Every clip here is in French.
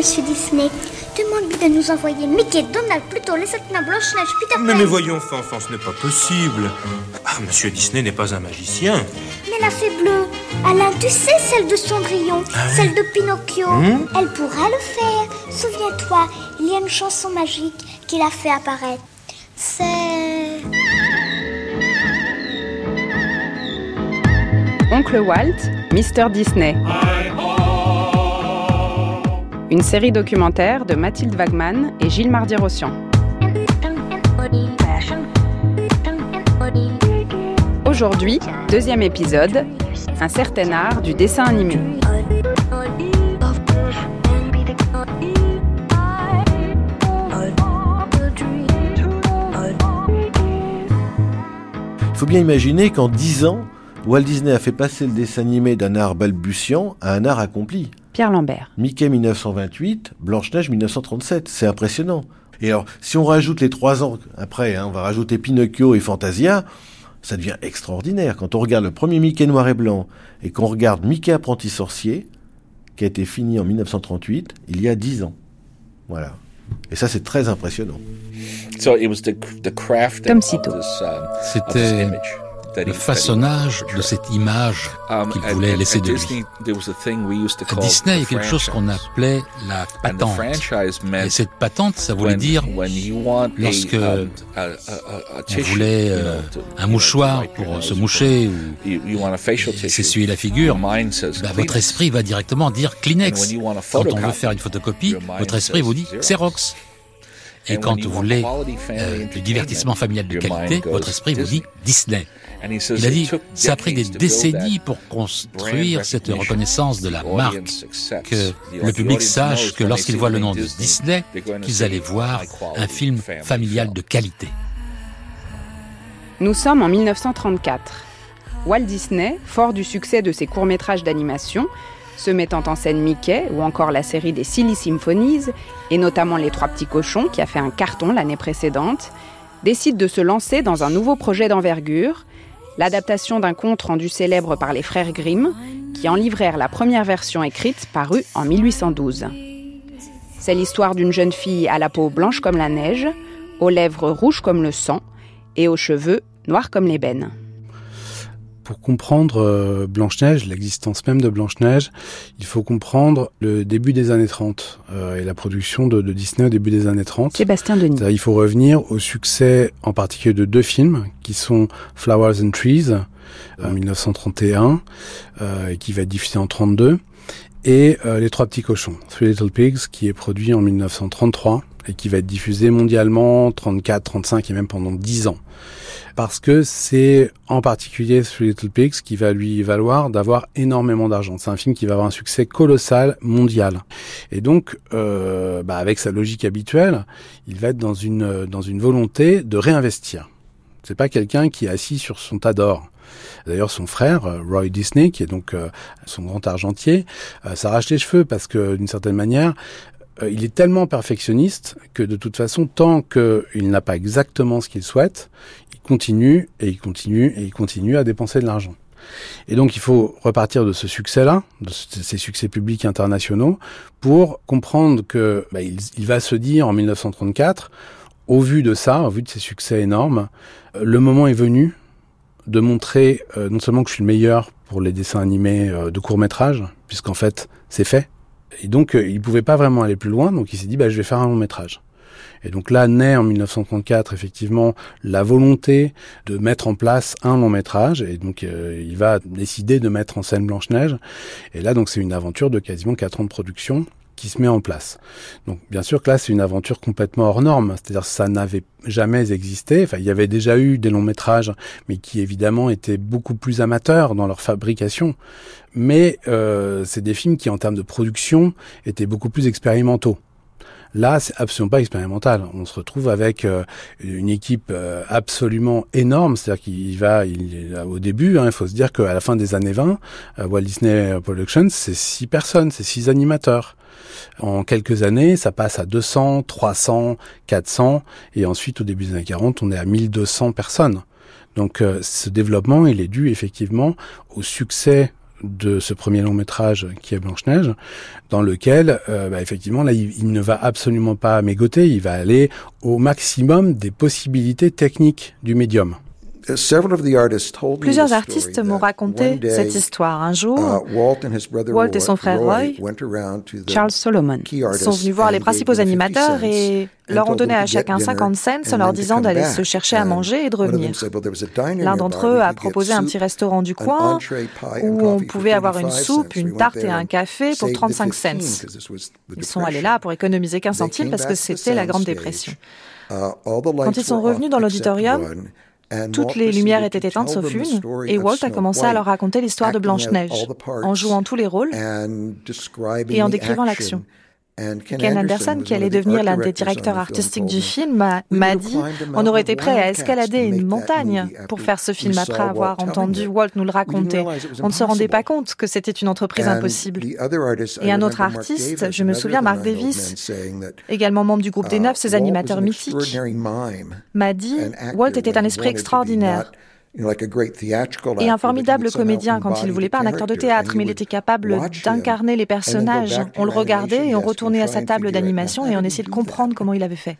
Monsieur Disney. Demande-lui de nous envoyer Mickey, Donald, plutôt les sept nains, Blanche-Neige, Peter Pan. Mais, mais voyons, Fanfan, ce n'est pas possible. Ah, Monsieur Disney n'est pas un magicien. Mais la fée bleue, Alain, tu sais, celle de Cendrillon, Ah celle de Pinocchio, Hmm elle pourra le faire. Souviens-toi, il y a une chanson magique qu'il a fait apparaître. C'est... Oncle Walt, Mr. Disney. Une série documentaire de Mathilde Wagman et Gilles Mardi-Rossian. Aujourd'hui, deuxième épisode, un certain art du dessin animé. Il faut bien imaginer qu'en 10 ans, Walt Disney a fait passer le dessin animé d'un art balbutiant à un art accompli. Pierre Lambert. Mickey 1928, Blanche-Neige 1937, c'est impressionnant. Et alors, si on rajoute les trois ans après, hein, on va rajouter Pinocchio et Fantasia, ça devient extraordinaire. Quand on regarde le premier Mickey noir et blanc et qu'on regarde Mickey apprenti sorcier, qui a été fini en 1938, il y a 10 ans. Voilà. Et ça, c'est très impressionnant. So it was the, the crafting Tom of Cito. this, um, C'était le façonnage de cette image Um, qu'il voulait laisser de lui. À Disney, il y a quelque chose qu'on appelait la patente. Et cette patente, ça voulait dire lorsque on voulait un mouchoir pour se moucher ou s'essuyer la figure, bah, votre esprit va directement dire Kleenex. Quand on veut faire une photocopie, votre esprit vous dit Xerox. Et And quand vous voulez euh, du divertissement familial de qualité, votre esprit vous dit Disney. Il a it dit, ça a pris des décennies pour construire cette reconnaissance de la marque, que le public sache que lorsqu'il voit le nom de Disney, qu'ils allaient voir un film familial de qualité. Nous sommes en 1934. Walt Disney, fort du succès de ses courts-métrages d'animation, se mettant en scène Mickey ou encore la série des Silly Symphonies, et notamment Les Trois Petits Cochons qui a fait un carton l'année précédente, décide de se lancer dans un nouveau projet d'envergure, l'adaptation d'un conte rendu célèbre par les frères Grimm, qui en livrèrent la première version écrite parue en 1812. C'est l'histoire d'une jeune fille à la peau blanche comme la neige, aux lèvres rouges comme le sang et aux cheveux noirs comme l'ébène. Pour comprendre euh, Blanche-Neige, l'existence même de Blanche-Neige, il faut comprendre le début des années 30 euh, et la production de, de Disney au début des années 30. Sébastien Denis. Il faut revenir au succès en particulier de deux films qui sont Flowers and Trees en 1931 euh, et qui va être diffusé en 32 et euh, Les Trois Petits Cochons, Three Little Pigs qui est produit en 1933 et qui va être diffusé mondialement 34, 35 et même pendant 10 ans. Parce que c'est en particulier Three Little Pigs qui va lui valoir d'avoir énormément d'argent. C'est un film qui va avoir un succès colossal mondial. Et donc, euh, bah, avec sa logique habituelle, il va être dans une dans une volonté de réinvestir. C'est pas quelqu'un qui est assis sur son tas d'or. D'ailleurs, son frère, euh, Roy Disney, qui est donc euh, son grand argentier, euh, s'arrache les cheveux parce que, d'une certaine manière, euh, il est tellement perfectionniste que, de toute façon, tant qu'il n'a pas exactement ce qu'il souhaite, il continue et il continue et il continue à dépenser de l'argent. Et donc, il faut repartir de ce succès-là, de ce- ces succès publics internationaux, pour comprendre que bah, il, va se dire en 1934, au vu de ça, au vu de ces succès énormes, le moment est venu de montrer euh, non seulement que je suis le meilleur pour les dessins animés euh, de court métrage, puisqu'en fait c'est fait. Et donc euh, il pouvait pas vraiment aller plus loin, donc il s'est dit bah je vais faire un long métrage. Et donc là naît en 1934 effectivement la volonté de mettre en place un long métrage, et donc euh, il va décider de mettre en scène Blanche Neige. Et là donc c'est une aventure de quasiment quatre ans de production qui se met en place. Donc bien sûr que là c'est une aventure complètement hors norme, c'est-à-dire ça n'avait jamais existé. Enfin il y avait déjà eu des longs métrages, mais qui évidemment étaient beaucoup plus amateurs dans leur fabrication. Mais euh, c'est des films qui en termes de production étaient beaucoup plus expérimentaux. Là, c'est absolument pas expérimental. On se retrouve avec euh, une équipe euh, absolument énorme. C'est-à-dire qu'il va, il, au début, hein, il faut se dire qu'à la fin des années 20, euh, Walt Disney Productions, c'est six personnes, c'est six animateurs. En quelques années, ça passe à 200, 300, 400, et ensuite, au début des années 40, on est à 1200 personnes. Donc, euh, ce développement, il est dû effectivement au succès de ce premier long métrage qui est Blanche-Neige, dans lequel, euh, bah, effectivement, là, il, il, ne va absolument pas mégoter, il va aller au maximum des possibilités techniques du médium. Plusieurs artistes m'ont raconté cette histoire. Un jour, uh, Walt et son frère Roy, Charles Solomon, sont venus voir les principaux animateurs et leur ont donné à chacun 50 cents en leur disant d'aller se chercher à manger et de revenir. L'un d'entre eux a proposé un petit restaurant du coin où on pouvait avoir une soupe, une tarte et un café pour 35 cents. Ils sont allés là pour économiser 15 centimes parce que c'était la Grande Dépression. Uh, Quand ils sont revenus dans l'auditorium, toutes les lumières étaient éteintes sauf une, et Walt a commencé à leur raconter l'histoire de Blanche-Neige, en jouant tous les rôles et en décrivant l'action. Ken Anderson, qui allait devenir l'un des directeurs artistiques du film, m'a dit on aurait été prêt à escalader une montagne pour faire ce film après avoir entendu Walt nous le raconter. On ne se rendait pas compte que c'était une entreprise impossible. Et un autre artiste, je me souviens, Mark Davis, également membre du groupe des Neuf, ces animateurs mythiques, m'a dit Walt était un esprit extraordinaire. Et un formidable comédien quand il ne voulait pas un acteur de théâtre, mais il était capable d'incarner les personnages. On le regardait et on retournait à sa table d'animation et on essayait de comprendre comment il avait fait.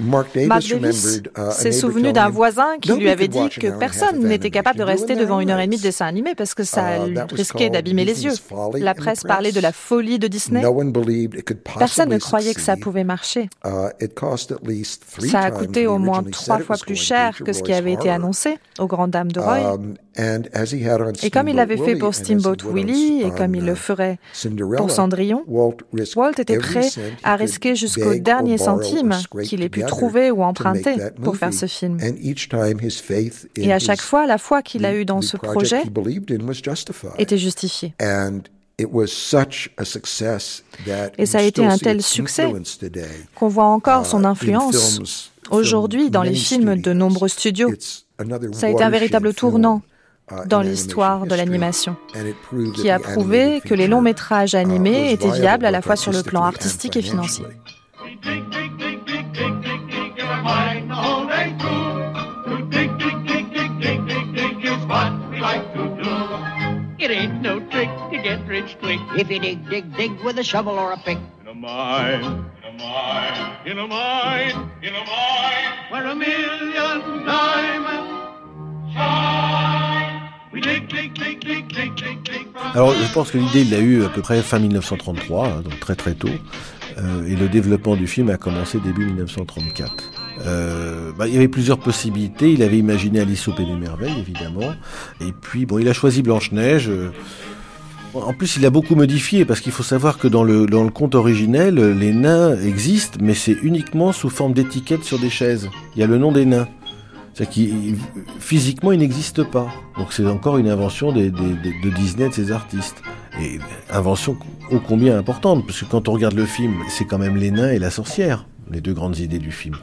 Mark Davis uh, s'est souvenu d'un voisin qui lui avait dit que personne n'était capable de rester devant une heure et demie de dessin animé parce que ça Uh, risquait d'abîmer les yeux. La presse parlait de la folie de Disney. Personne ne croyait que ça pouvait marcher. Uh, Ça a coûté au moins trois fois plus cher que ce qui avait été annoncé aux grandes dames de Roy. Um, Et comme il l'avait fait pour Steamboat Willie et comme il le ferait pour Cendrillon, Walt était prêt à risquer jusqu'au dernier centime qu'il ait pu trouver ou emprunter pour faire ce film. Et à chaque fois, la foi qu'il a eue dans ce projet était justifiée. Et ça a été un tel succès qu'on voit encore son influence aujourd'hui dans les films de nombreux studios. Ça a été un véritable tournant dans l'histoire de l'animation, qui a prouvé que les longs métrages animés étaient viables à la fois sur le plan artistique et financier. It ain't no trick to get rich quick. If you dig, dig, dig with a shovel or a pick. In a mine, in a mine, in a mine, in a mine, where a million diamonds shine. We dig, dig, dig, dig, dig, dig, dig. Alors, je pense que l'idée, il l'a eu à peu près fin 1933, hein, donc très très tôt. Euh, et le développement du film a commencé début 1934. Euh, bah, il y avait plusieurs possibilités. Il avait imaginé Alice au Pays des Merveilles, évidemment. Et puis, bon, il a choisi Blanche-Neige. Euh, en plus, il a beaucoup modifié parce qu'il faut savoir que dans le, dans le conte originel, les nains existent, mais c'est uniquement sous forme d'étiquettes sur des chaises. Il y a le nom des nains. C'est-à-dire qu'il physiquement, il n'existe pas. Donc c'est encore une invention de Disney, de ses artistes. Et invention ô combien importante, parce que quand on regarde le film, c'est quand même les nains et la sorcière, les deux grandes idées du film.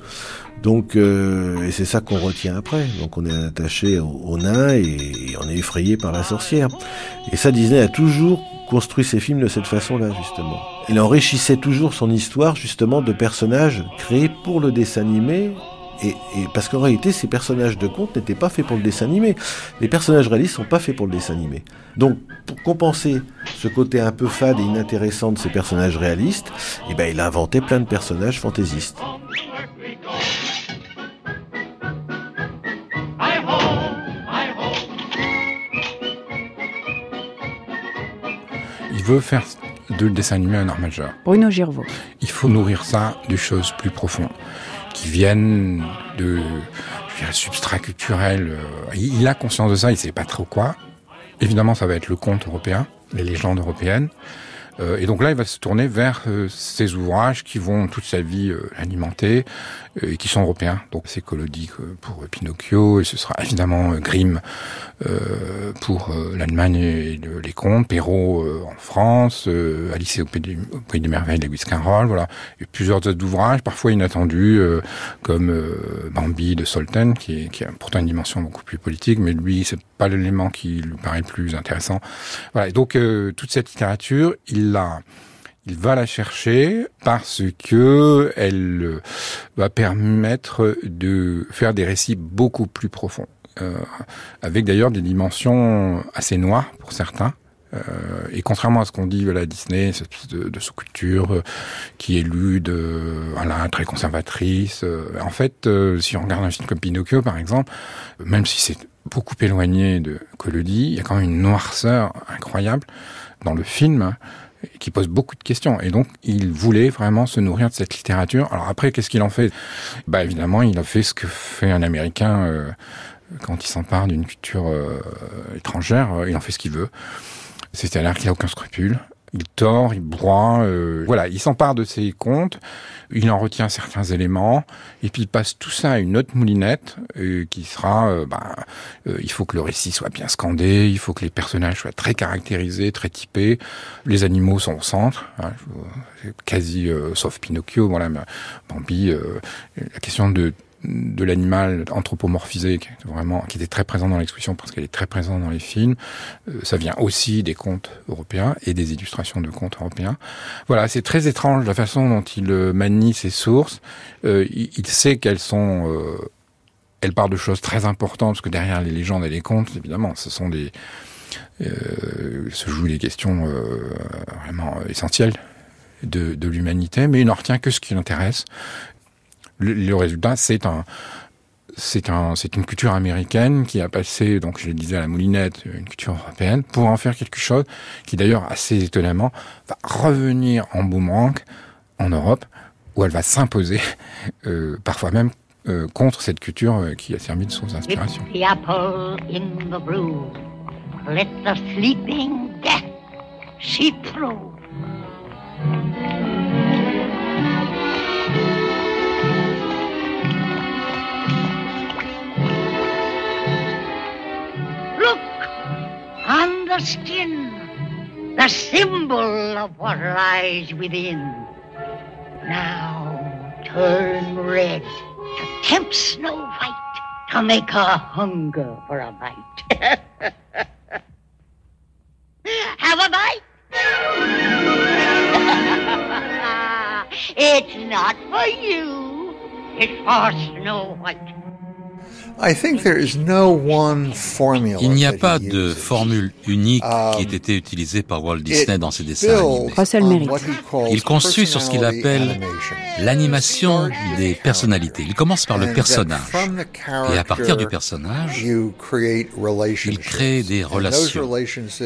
Donc, euh, et c'est ça qu'on retient après. Donc on est attaché aux nains et, et on est effrayé par la sorcière. Et ça, Disney a toujours construit ses films de cette façon-là, justement. Il enrichissait toujours son histoire, justement, de personnages créés pour le dessin animé et, et, parce qu'en réalité, ces personnages de conte n'étaient pas faits pour le dessin animé. Les personnages réalistes sont pas faits pour le dessin animé. Donc, pour compenser ce côté un peu fade et inintéressant de ces personnages réalistes, eh ben, il a inventé plein de personnages fantaisistes. Il veut faire de le dessin animé un art majeur. Bruno Girvaux. Il faut nourrir ça de choses plus profondes qui viennent de substrat culturel. Il a conscience de ça, il sait pas trop quoi. Évidemment, ça va être le conte européen, les légendes européennes. Euh, et donc là, il va se tourner vers euh, ces ouvrages qui vont toute sa vie euh, alimenter et qui sont européens. Donc c'est Collodi pour Pinocchio et ce sera évidemment Grimm pour l'Allemagne et les contes, Perrault en France, Alice au pays, des merveilles, Lewis Carroll, voilà. Et plusieurs autres ouvrages, parfois inattendus, comme Bambi de Solten, qui, qui a pourtant une dimension beaucoup plus politique, mais lui, c'est pas l'élément qui lui paraît le plus intéressant. Voilà. Et donc toute cette littérature, il il va la chercher parce que elle va permettre de faire des récits beaucoup plus profonds. avec d'ailleurs des dimensions assez noires pour certains. Euh, et contrairement à ce qu'on dit à la Disney, cette espèce de, sous-culture euh, qui est lue de, voilà, très conservatrice. Euh, en fait, si on regarde un film comme Pinocchio, par exemple, même si c'est beaucoup éloigné de Collodi, il y a quand même une noirceur incroyable dans le film hein, qui pose beaucoup de questions. Et donc, il voulait vraiment se nourrir de cette littérature. Alors après, qu'est-ce qu'il en fait? Bah évidemment, il a fait ce que fait un Américain euh, quand il s'empare d'une culture euh, étrangère. Il en fait ce qu'il veut. C'est-à-dire qu'il n'a aucun scrupule. Il tord, il broie, euh, voilà, il s'empare de ses comptes, il en retient certains éléments, et puis il passe tout ça à une autre moulinette euh, qui sera, euh, bah, il faut que le récit soit bien scandé, il faut que les personnages soient très caractérisés, très typés, les animaux sont au centre, hein, quasi, sauf Pinocchio, voilà, Bambi, la question de de l'animal anthropomorphisé qui vraiment qui était très présent dans l'exposition parce qu'elle est très présente dans les films. Euh, ça vient aussi des contes européens et des illustrations de contes européens. Voilà, c'est très étrange la façon dont il euh, manie ses sources. Euh, il, sait qu'elles sont elles parlent de choses très importantes parce que derrière les légendes et les contes, évidemment, ce sont des se jouent des questions vraiment essentielles de l'humanité, mais il n'en retient que ce qui l'intéresse le, résultat, c'est un, c'est un, une culture américaine qui a passé, donc je le disais à la moulinette, une culture européenne, pour en faire quelque chose qui d'ailleurs assez étonnamment va revenir en boomerang en Europe, où elle va s'imposer, euh, parfois même euh, contre cette culture euh, qui a servi de source d'inspiration. On the skin, the symbol of what lies within. Now turn red to tempt Snow White to make her hunger for a bite. Have a bite? it's not for you, it's for Snow White. Il n'y a pas de formule unique qui ait um, été utilisée par Walt Disney dans ses dessins animés. Russell mérite. Il construit sur ce qu'il appelle l'animation des personnalités. Il commence par le personnage. Et à partir du personnage, il crée des relations.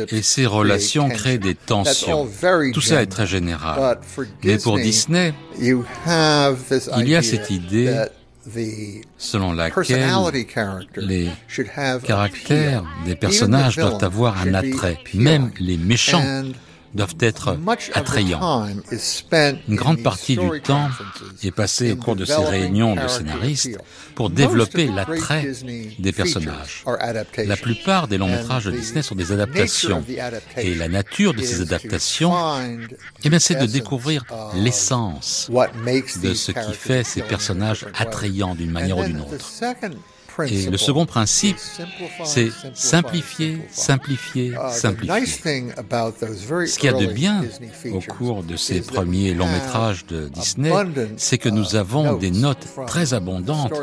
Et ces relations créent des tensions. Tout ça est très général. Mais pour Disney, il y a cette idée selon laquelle les caractères des personnages doivent avoir un attrait, même les méchants doivent être attrayants. Une grande partie du temps est passée au cours de ces réunions de scénaristes pour développer l'attrait des personnages. La plupart des longs métrages de Disney sont des adaptations. Et la nature de ces adaptations, eh bien, c'est de découvrir l'essence de ce qui fait ces personnages attrayants d'une manière ou d'une autre. Et le second principe, c'est simplifier, simplifier, uh, simplifier. Ce qu'il y a de bien au cours de ces premiers longs métrages de Disney, c'est que nous avons des notes très abondantes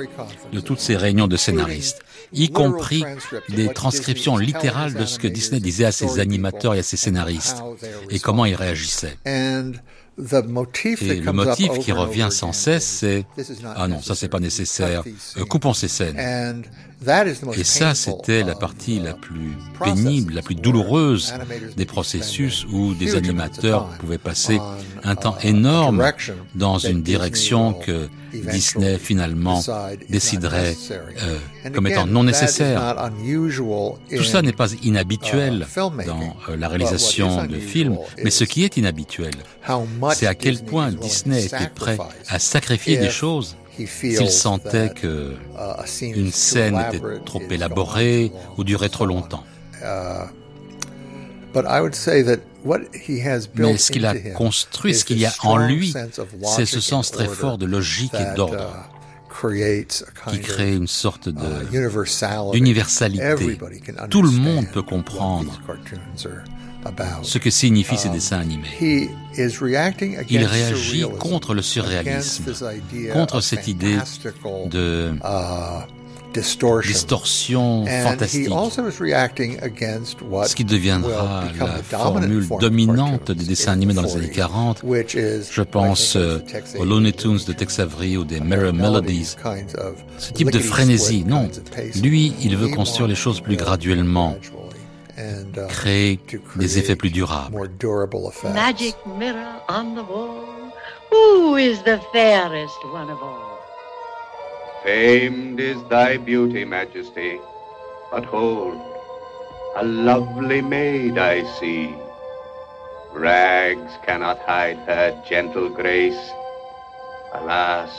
de toutes ces réunions de scénaristes, y compris des transcriptions littérales de ce que Disney disait à ses animateurs et à ses scénaristes, et comment ils réagissaient. Et le motif qui revient sans cesse, c'est ah non, ça c'est pas nécessaire, euh, coupons ces scènes. Et ça, c'était la partie la plus pénible, la plus douloureuse des processus où des animateurs pouvaient passer un temps énorme dans une direction que Disney finalement déciderait euh, comme étant non nécessaire. Tout ça n'est pas inhabituel dans euh, la réalisation de films, mais ce qui est inhabituel, c'est à quel point Disney était prêt à sacrifier des choses s'il sentait que uh, une scène était trop élaborée ou durait trop longtemps. Uh, Mais ce qu'il a construit, ce qu'il y a en lui, c'est ce sens très fort de logique et d'ordre uh, qui crée une sorte d'universalité. Tout le monde peut comprendre ce que signifient ces um, dessins animés. Il réagit contre le surréalisme, contre cette idée de uh, distorsion fantastique, ce qui deviendra la formule dominante des dessins animés dans les années 40. Je pense euh, aux Looney Tunes de Tex Avery ou des Mirror Melodies. Ce type de frénésie, non. Lui, il veut construire les choses plus graduellement créer des effets plus durables. Magic mirror on the wall, who is the fairest one of all? Famed is thy beauty, Majesty, but hold, a lovely maid I see. Rags cannot hide her gentle grace. Alas,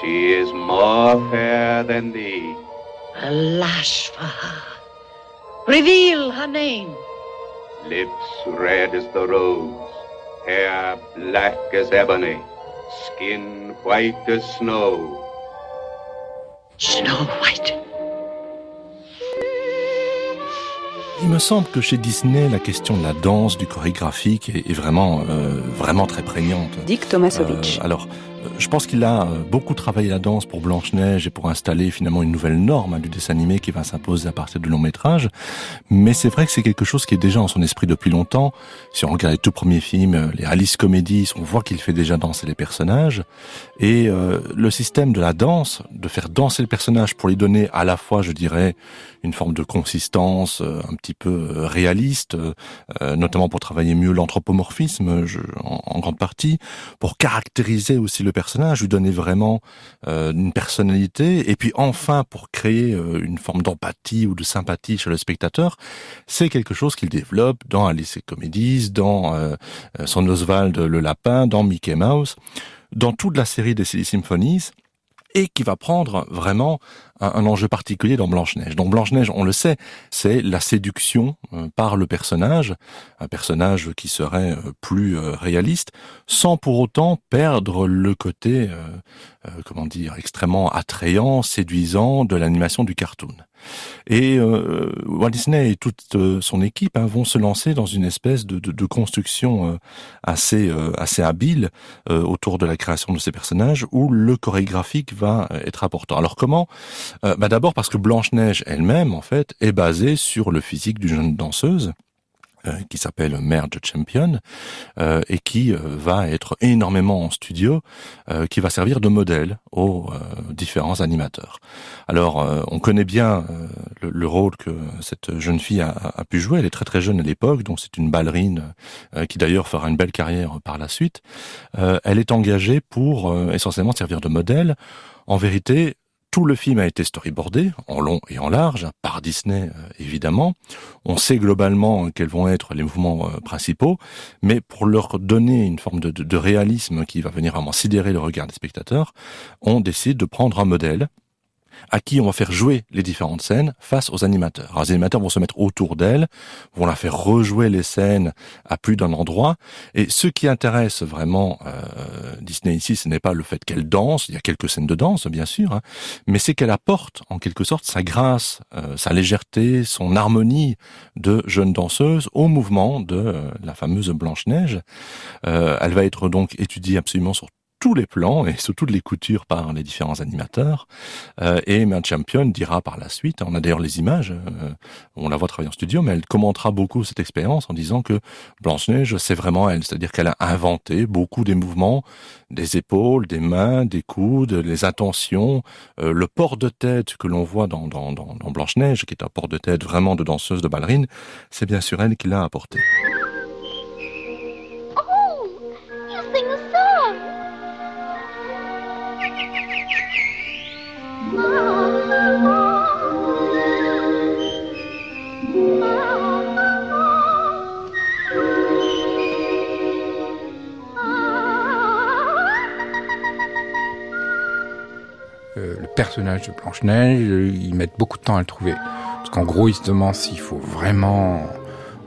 she is more fair than thee. Alas for her. Reveal her name. Lips red as the rose, hair black as ebony, skin white as snow. Snow White. Il me semble que chez Disney, la question de la danse, du chorégraphique est, vraiment, euh, vraiment très prégnante. Dick Tomasovich. Euh, alors, je pense qu'il a euh, beaucoup travaillé la danse pour Blanche-Neige et pour installer finalement une nouvelle norme hein, du dessin animé qui va s'imposer à partir du long métrage. Mais c'est vrai que c'est quelque chose qui est déjà en son esprit depuis longtemps. Si on regarde les tout premiers films, euh, les Alice Comedies, on voit qu'il fait déjà danser les personnages. Et euh, le système de la danse, de faire danser le personnage pour lui donner à la fois, je dirais, une forme de consistance un petit peu réaliste, notamment pour travailler mieux l'anthropomorphisme en, en, grande partie, pour caractériser aussi le personnage, lui donner vraiment euh, une personnalité, et puis enfin pour créer euh, une forme d'empathie ou de sympathie chez le spectateur, c'est quelque chose qu'il développe dans Alice et Comedies, dans euh, son Oswald le lapin, dans Mickey Mouse, dans toute la série des Silly Symphonies, et qui va prendre vraiment un, enjeu particulier dans Blanche-Neige. Donc Blanche-Neige, on le sait, c'est la séduction euh, par le personnage, un personnage qui serait euh, plus euh, réaliste, sans pour autant perdre le côté, comment dire, extrêmement attrayant, séduisant de l'animation du cartoon. Et euh, Walt Disney et toute euh, son équipe hein, vont se lancer dans une espèce de construction euh, assez assez habile autour de la création de ces personnages, où le chorégraphique va être important. Alors comment bah D'abord parce que Blanche Neige elle-même, en fait, est basée sur le physique d'une jeune danseuse. Euh, qui s'appelle Merge Champion euh, et qui euh, va être énormément en studio, qui va servir de modèle aux différents animateurs. Alors, on connaît bien le, rôle que cette jeune fille a, a, pu jouer. Elle est très très jeune à l'époque, donc c'est une ballerine qui d'ailleurs fera une belle carrière par la suite. elle est engagée pour essentiellement servir de modèle. En vérité, tout le film a été storyboardé, en long et en large, par Disney euh, évidemment. On sait globalement quels vont être les mouvements euh, principaux, mais pour leur donner une forme de, réalisme qui va venir vraiment sidérer le regard des spectateurs, on décide de prendre un modèle à qui on va faire jouer les différentes scènes face aux animateurs. Alors, les animateurs vont se mettre autour d'elle, vont la faire rejouer les scènes à plus d'un endroit. Et ce qui intéresse vraiment euh, Disney ici, ce n'est pas le fait qu'elle danse, il y a quelques scènes de danse bien sûr, hein, mais c'est qu'elle apporte en quelque sorte sa grâce, euh, sa légèreté, son harmonie de jeune danseuse au mouvement de euh, la fameuse Blanche-Neige. elle va être donc étudiée absolument sur tous les plans et surtout toutes les coutures par les différents animateurs. Euh, et Mad Champion dira par la suite, on a d'ailleurs les images, euh, on la voit travailler en studio, mais elle commentera beaucoup cette expérience en disant que Blanche-Neige, c'est vraiment elle, c'est-à-dire qu'elle a inventé beaucoup des mouvements, des épaules, des mains, des coudes, les intentions, euh, le port de tête que l'on voit dans, dans, dans, dans Blanche-Neige, qui est un port de tête vraiment de danseuse, de ballerine, c'est bien sûr elle qui l'a apporté. Personnage de Blanche-Neige, ils mettent beaucoup de temps à le trouver. Parce qu'en gros, ils se demandent s'il faut vraiment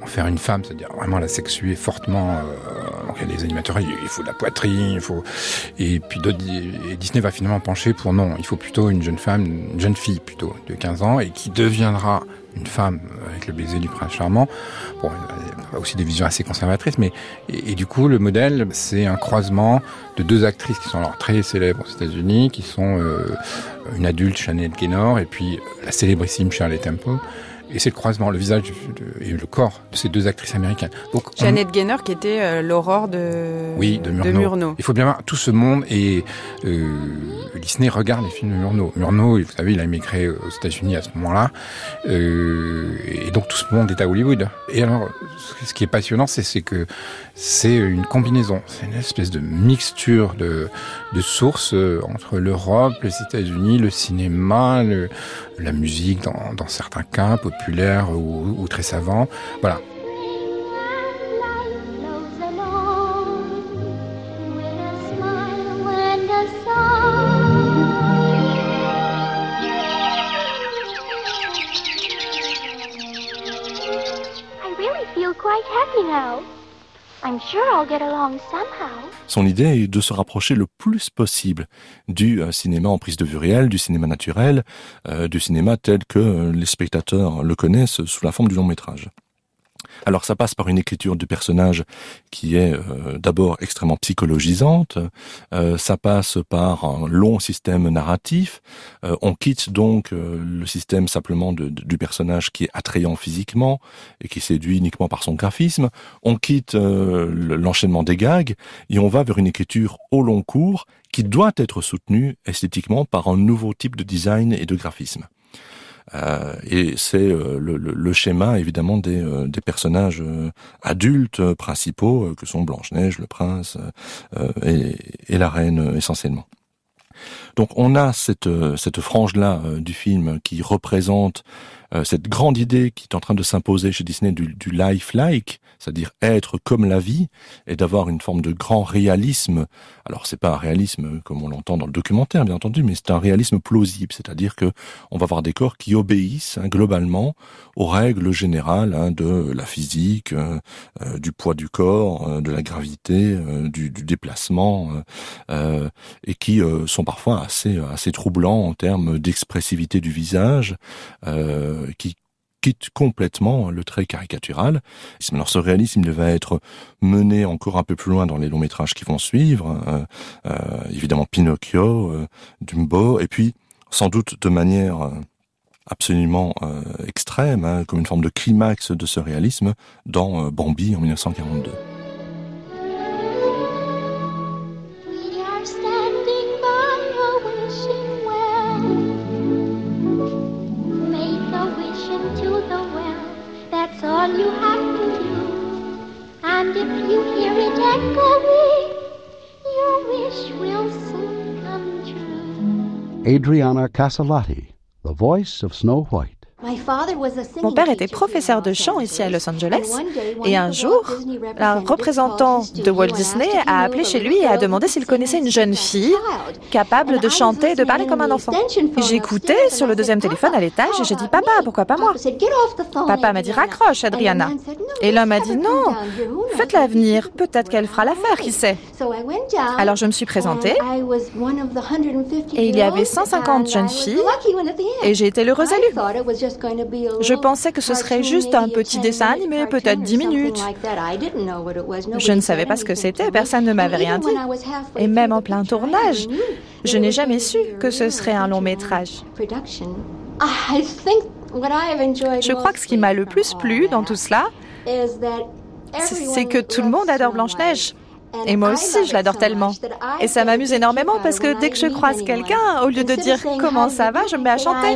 en faire une femme, c'est-à-dire vraiment la sexuer fortement euh, Donc il y a des animateurs, il faut de la poitrine, il faut et puis d'autres Disney va finalement pencher pour non, il faut plutôt une jeune femme, une jeune fille plutôt de 15 ans et qui deviendra une femme avec le baiser du prince charmant. Bon, aussi des visions assez conservatrices, mais et, du coup le modèle c'est un croisement de deux actrices qui sont alors très célèbres aux États-Unis, qui sont euh, une adulte Chanel Gaynor et puis la célébrissime Shirley Temple. Et c'est le croisement, le visage et le corps de ces deux actrices américaines. Donc, Janet Gaynor qui était euh, l'aurore de, oui, de, Murnau. Il faut bien voir tout ce monde et euh, Disney regarde les films de Murnau. Murnau, vous savez, il a émigré aux États-Unis à ce moment-là. Euh, et donc tout ce monde est à Hollywood. Et alors, ce qui est passionnant, c'est que c'est une combinaison, c'est une espèce de mixture de, de sources euh, entre l'Europe, les États-Unis, le cinéma, le, la musique dans, dans certains cas, populaire ou, très savant. Voilà. Son idée est de se rapprocher le plus possible du euh, cinéma en prise de vue réelle, du cinéma naturel, euh, du cinéma tel que euh, les spectateurs le connaissent sous la forme du long métrage. Alors ça passe par une écriture du personnage qui est euh, d'abord extrêmement psychologisante, euh, ça passe par un long système narratif, euh, on quitte donc le système simplement du personnage qui est attrayant physiquement et qui séduit uniquement par son graphisme, on quitte l'enchaînement des gags et on va vers une écriture au long cours qui doit être soutenue esthétiquement par un nouveau type de design et de graphisme. Euh, et c'est euh, le, le, schéma évidemment des, euh, des personnages adultes principaux que sont Blanche-Neige, le prince et, et, la reine essentiellement. Donc on a cette, cette frange-là du film qui représente cette grande idée qui est en train de s'imposer chez Disney du, du life-like, c'est-à-dire être comme la vie et d'avoir une forme de grand réalisme. Alors c'est pas un réalisme comme on l'entend dans le documentaire bien entendu, mais c'est un réalisme plausible, c'est-à-dire que on va avoir des corps qui obéissent hein, globalement aux règles générales hein, de la physique, euh, euh, du poids du corps, euh, de la gravité, du, du, déplacement, et qui sont parfois assez assez troublants en termes d'expressivité du visage, qui quitte complètement le trait caricatural. Alors ce réalisme il va être mené encore un peu plus loin dans les longs métrages qui vont suivre, euh, euh, évidemment Pinocchio, euh, Dumbo, et puis sans doute de manière absolument extrême, hein, comme une forme de climax de ce réalisme, dans Bambi en 1942. And if you hear it echoing, your wish will soon come true. Adriana Casalotti, the voice of Snow White. Mon père était professeur de chant ici à Los Angeles. et un jour, un représentant de Walt Disney a appelé chez lui et a demandé s'il connaissait une jeune fille capable de chanter et de parler comme un enfant. J'écoutais sur le deuxième téléphone à l'étage et j'ai dit Papa, pourquoi pas moi? Papa m'a dit Raccroche, Adriana. Et l'homme a dit Non, faites-la venir, peut-être qu'elle fera l'affaire, qui sait. Alors je me suis présentée. et il y avait 150 jeunes filles et j'ai été l'heureuse élue. Je pensais que ce serait juste un petit dessin animé, peut-être 10 minutes. Je ne savais pas ce que c'était, personne ne m'avait rien dit. Et même en plein tournage, je n'ai jamais su que ce serait un long métrage. Je crois que ce qui m'a le plus plu dans tout cela, c'est que tout le monde adore Blanche-Neige. Et moi aussi, je l'adore tellement. Et ça m'amuse énormément parce que dès que je croise quelqu'un, au lieu de dire comment ça va, je me mets à chanter.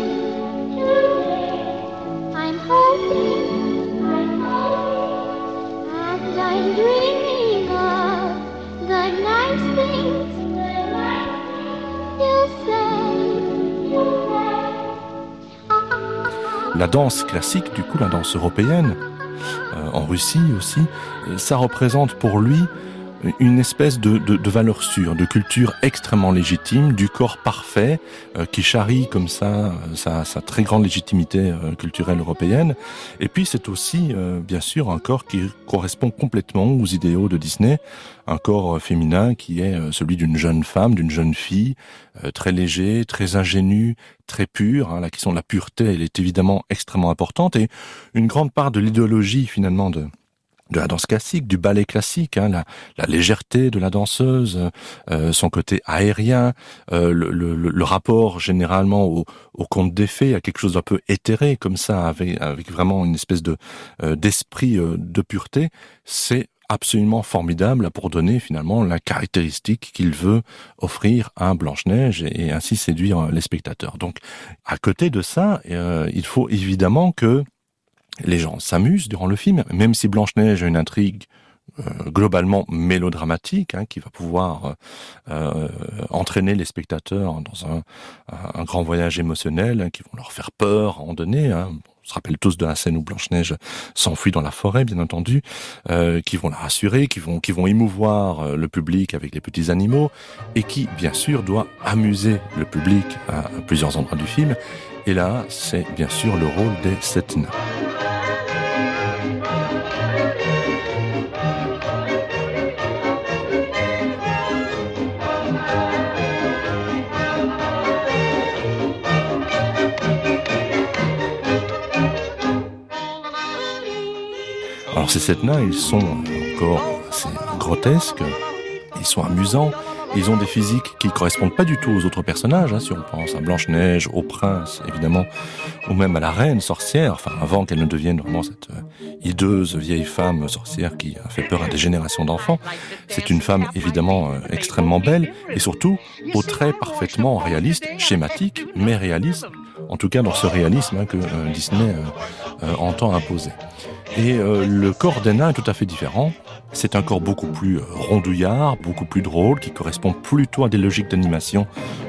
La danse classique, du coup, la danse européenne, euh, en Russie aussi, euh, ça représente pour lui une espèce de, de, de, valeur sûre, de culture extrêmement légitime, du corps parfait, euh, qui charrie comme ça euh, sa, sa très grande légitimité euh, culturelle européenne. Et puis c'est aussi, bien sûr, un corps qui correspond complètement aux idéaux de Disney, un corps féminin qui est celui d'une jeune femme, d'une jeune fille, très léger, très ingénue, très pure. Hein, la question de la pureté, elle est évidemment extrêmement importante, et une grande part de l'idéologie finalement de de la danse classique, du ballet classique, hein, la, la, légèreté de la danseuse, euh, son côté aérien, euh, le, le, le, rapport généralement au, au conte des fées, à quelque chose d'un peu éthéré comme ça, avec, avec vraiment une espèce de euh, d'esprit de pureté, c'est absolument formidable pour donner finalement la caractéristique qu'il veut offrir à Blanche-Neige et, ainsi séduire les spectateurs. Donc, à côté de ça, il faut évidemment que les gens s'amusent durant le film, même si Blanche-Neige a une intrigue euh, globalement mélodramatique hein, qui va pouvoir euh, euh, entraîner les spectateurs dans un, un grand voyage émotionnel hein, qui vont leur faire peur à en donner. Hein. On se rappelle tous de la scène où Blanche-Neige s'enfuit dans la forêt, bien entendu, qui vont la rassurer, qui vont, qui vont émouvoir le public avec les petits animaux, et qui, bien sûr, doit amuser le public à, plusieurs endroits du film. Et là, c'est bien sûr le rôle des sept nains. Alors ces sept nains, ils sont encore assez grotesques, ils sont amusants, ils ont des physiques qui correspondent pas du tout aux autres personnages, hein, si on pense à Blanche-Neige, au prince, évidemment, ou même à la reine sorcière, enfin avant qu'elle ne devienne vraiment cette euh, hideuse vieille femme sorcière qui a fait peur à des générations d'enfants. C'est une femme évidemment euh, extrêmement belle et surtout aux traits parfaitement réalistes, schématiques, mais réalistes, en tout cas dans ce réalisme hein, que euh, Disney entend imposer. Et euh, le corps d'Enna est tout à fait différent. C'est un corps beaucoup plus euh, rondouillard, beaucoup plus drôle, qui correspond plutôt à des logiques d'animation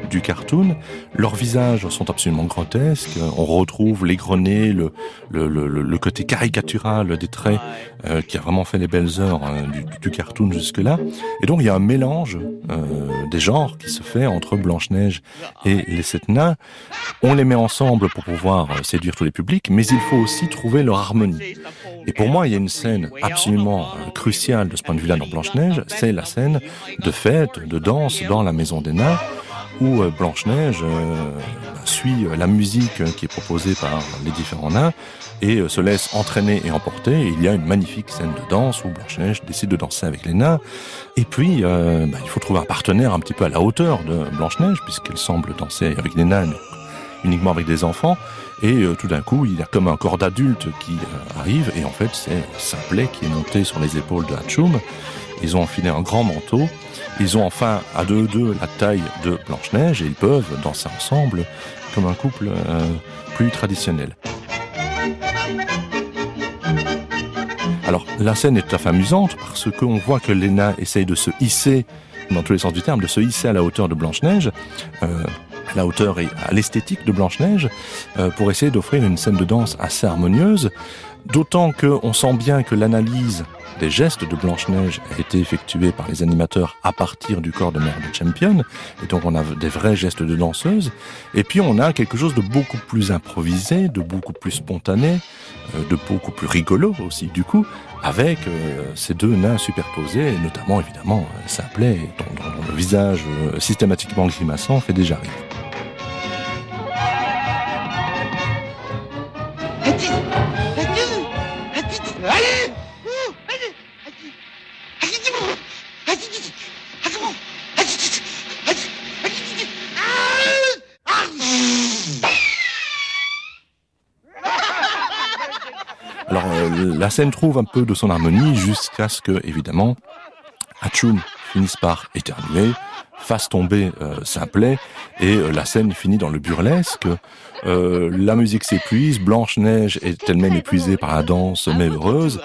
du cartoon. Leurs visages sont absolument grotesques. On retrouve les le, le, le, le côté caricatural des traits euh, qui a vraiment fait les belles heures du, du, cartoon jusque-là. Et donc il y a un mélange des genres qui se fait entre Blanche-Neige et les sept nains. On les met ensemble pour pouvoir séduire tous les publics, mais il faut aussi trouver leur harmonie. Et pour moi, il y a une scène absolument euh, de ce point de vue-là dans Blanche-Neige, c'est la scène de fête, de danse dans la maison des nains, où euh, Blanche-Neige euh, suit la musique qui est proposée par les différents nains et se laisse entraîner et emporter. Il y a une magnifique scène de danse où Blanche-Neige décide de danser avec les nains. Et puis, bah, il faut trouver un partenaire un petit peu à la hauteur de Blanche-Neige, puisqu'elle semble danser avec les nains uniquement avec des enfants. Et euh, tout d'un coup, il y a comme un corps d'adulte qui euh, arrive, et en fait, c'est Simplet qui est monté sur les épaules de Hatchoum. Ils ont enfilé un grand manteau. Ils ont enfin à deux deux la taille de Blanche-Neige et ils peuvent danser ensemble comme un couple euh, plus traditionnel. Alors la scène est tout à fait amusante parce qu'on voit que Lena essaye de se hisser, dans tous les sens du terme, de se hisser à la hauteur de Blanche-Neige. La hauteur et à l'esthétique de Blanche-Neige euh, pour essayer d'offrir une scène de danse assez harmonieuse, d'autant qu'on sent bien que l'analyse des gestes de Blanche-Neige a été effectuée par les animateurs à partir du corps de mère de Champion, et donc on a des vrais gestes de danseuse, et puis on a quelque chose de beaucoup plus improvisé, de beaucoup plus spontané, euh, de beaucoup plus rigolo aussi du coup, avec euh, ces deux nains superposés, et notamment évidemment Simplet, dont, dont, le visage systématiquement grimaçant fait déjà rire. Alors la scène trouve un peu de son harmonie jusqu'à ce que, évidemment, Hachoum finisse par éternuer, fasse tomber euh, Simplet, et euh, la scène finit dans le burlesque. Euh, la musique s'épuise, Blanche-Neige est elle-même épuisée par la danse mais heureuse,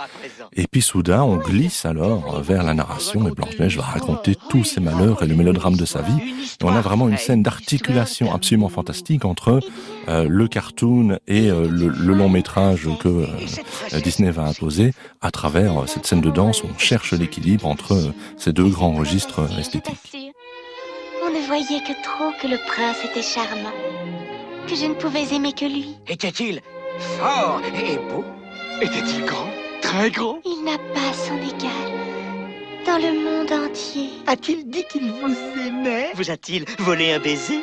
Et puis soudain, on glisse alors vers la narration et Blanche-Neige va raconter tous ses malheurs et le mélodrame de sa vie. Et on a vraiment une scène d'articulation absolument fantastique entre euh, le cartoon et euh, le, long métrage que euh, Disney va imposer à travers cette scène de danse où on cherche l'équilibre entre ces deux grands registres esthétiques. On ne voyait que trop que le prince était charmant, que je ne pouvais aimer que lui. Était-il fort et beau? Était-il grand? Très grand. Il n'a pas son égal dans le monde entier. A-t-il dit qu'il vous aimait? Vous a-t-il volé un baiser?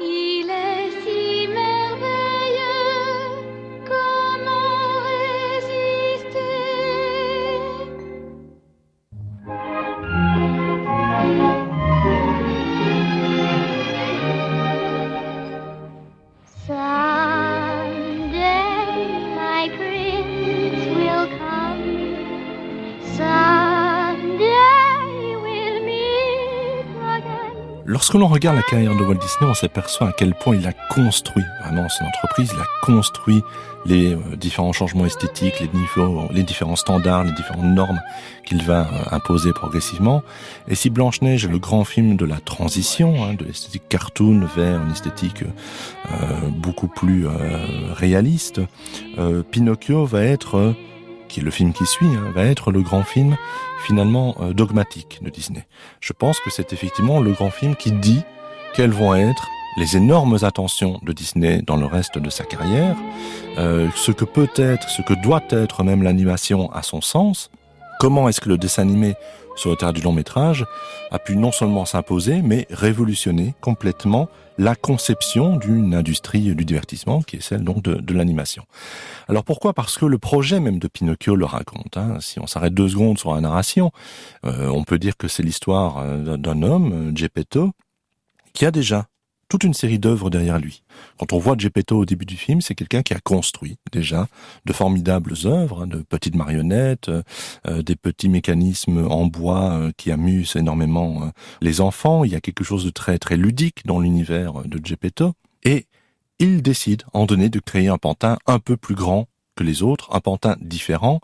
Il Lorsque l'on regarde la carrière de Walt Disney, on s'aperçoit à quel point il a construit vraiment son entreprise, il a construit les euh, différents changements esthétiques, les, les différents standards, les différentes normes qu'il va euh, imposer progressivement. Et si Blanche-Neige est le grand film de la transition, hein, de l'esthétique cartoon vers une esthétique euh, beaucoup plus réaliste, Pinocchio va être le film qui suit, hein, va être le grand film finalement euh, dogmatique de Disney. Je pense que c'est effectivement le grand film qui dit quelles vont être les énormes attentions de Disney dans le reste de sa carrière, euh, ce que peut être, ce que doit être même l'animation à son sens, comment est-ce que le dessin animé sur le terrain du long métrage a pu non seulement s'imposer, mais révolutionner complètement la conception d'une industrie du divertissement qui est celle donc de, l'animation. Alors pourquoi? Parce que le projet même de Pinocchio le raconte. Hein. Si on s'arrête deux secondes sur la narration, euh, on peut dire que c'est l'histoire euh, d'un homme, Geppetto, qui a déjà toute une série d'œuvres derrière lui. Quand on voit Geppetto au début du film, c'est quelqu'un qui a construit déjà de formidables œuvres, hein, de petites marionnettes, euh, des petits mécanismes en bois euh, qui amusent énormément euh, les enfants. Il y a quelque chose de très très ludique dans l'univers de Geppetto. Et il décide en donné de créer un pantin un peu plus grand que les autres, un pantin différent,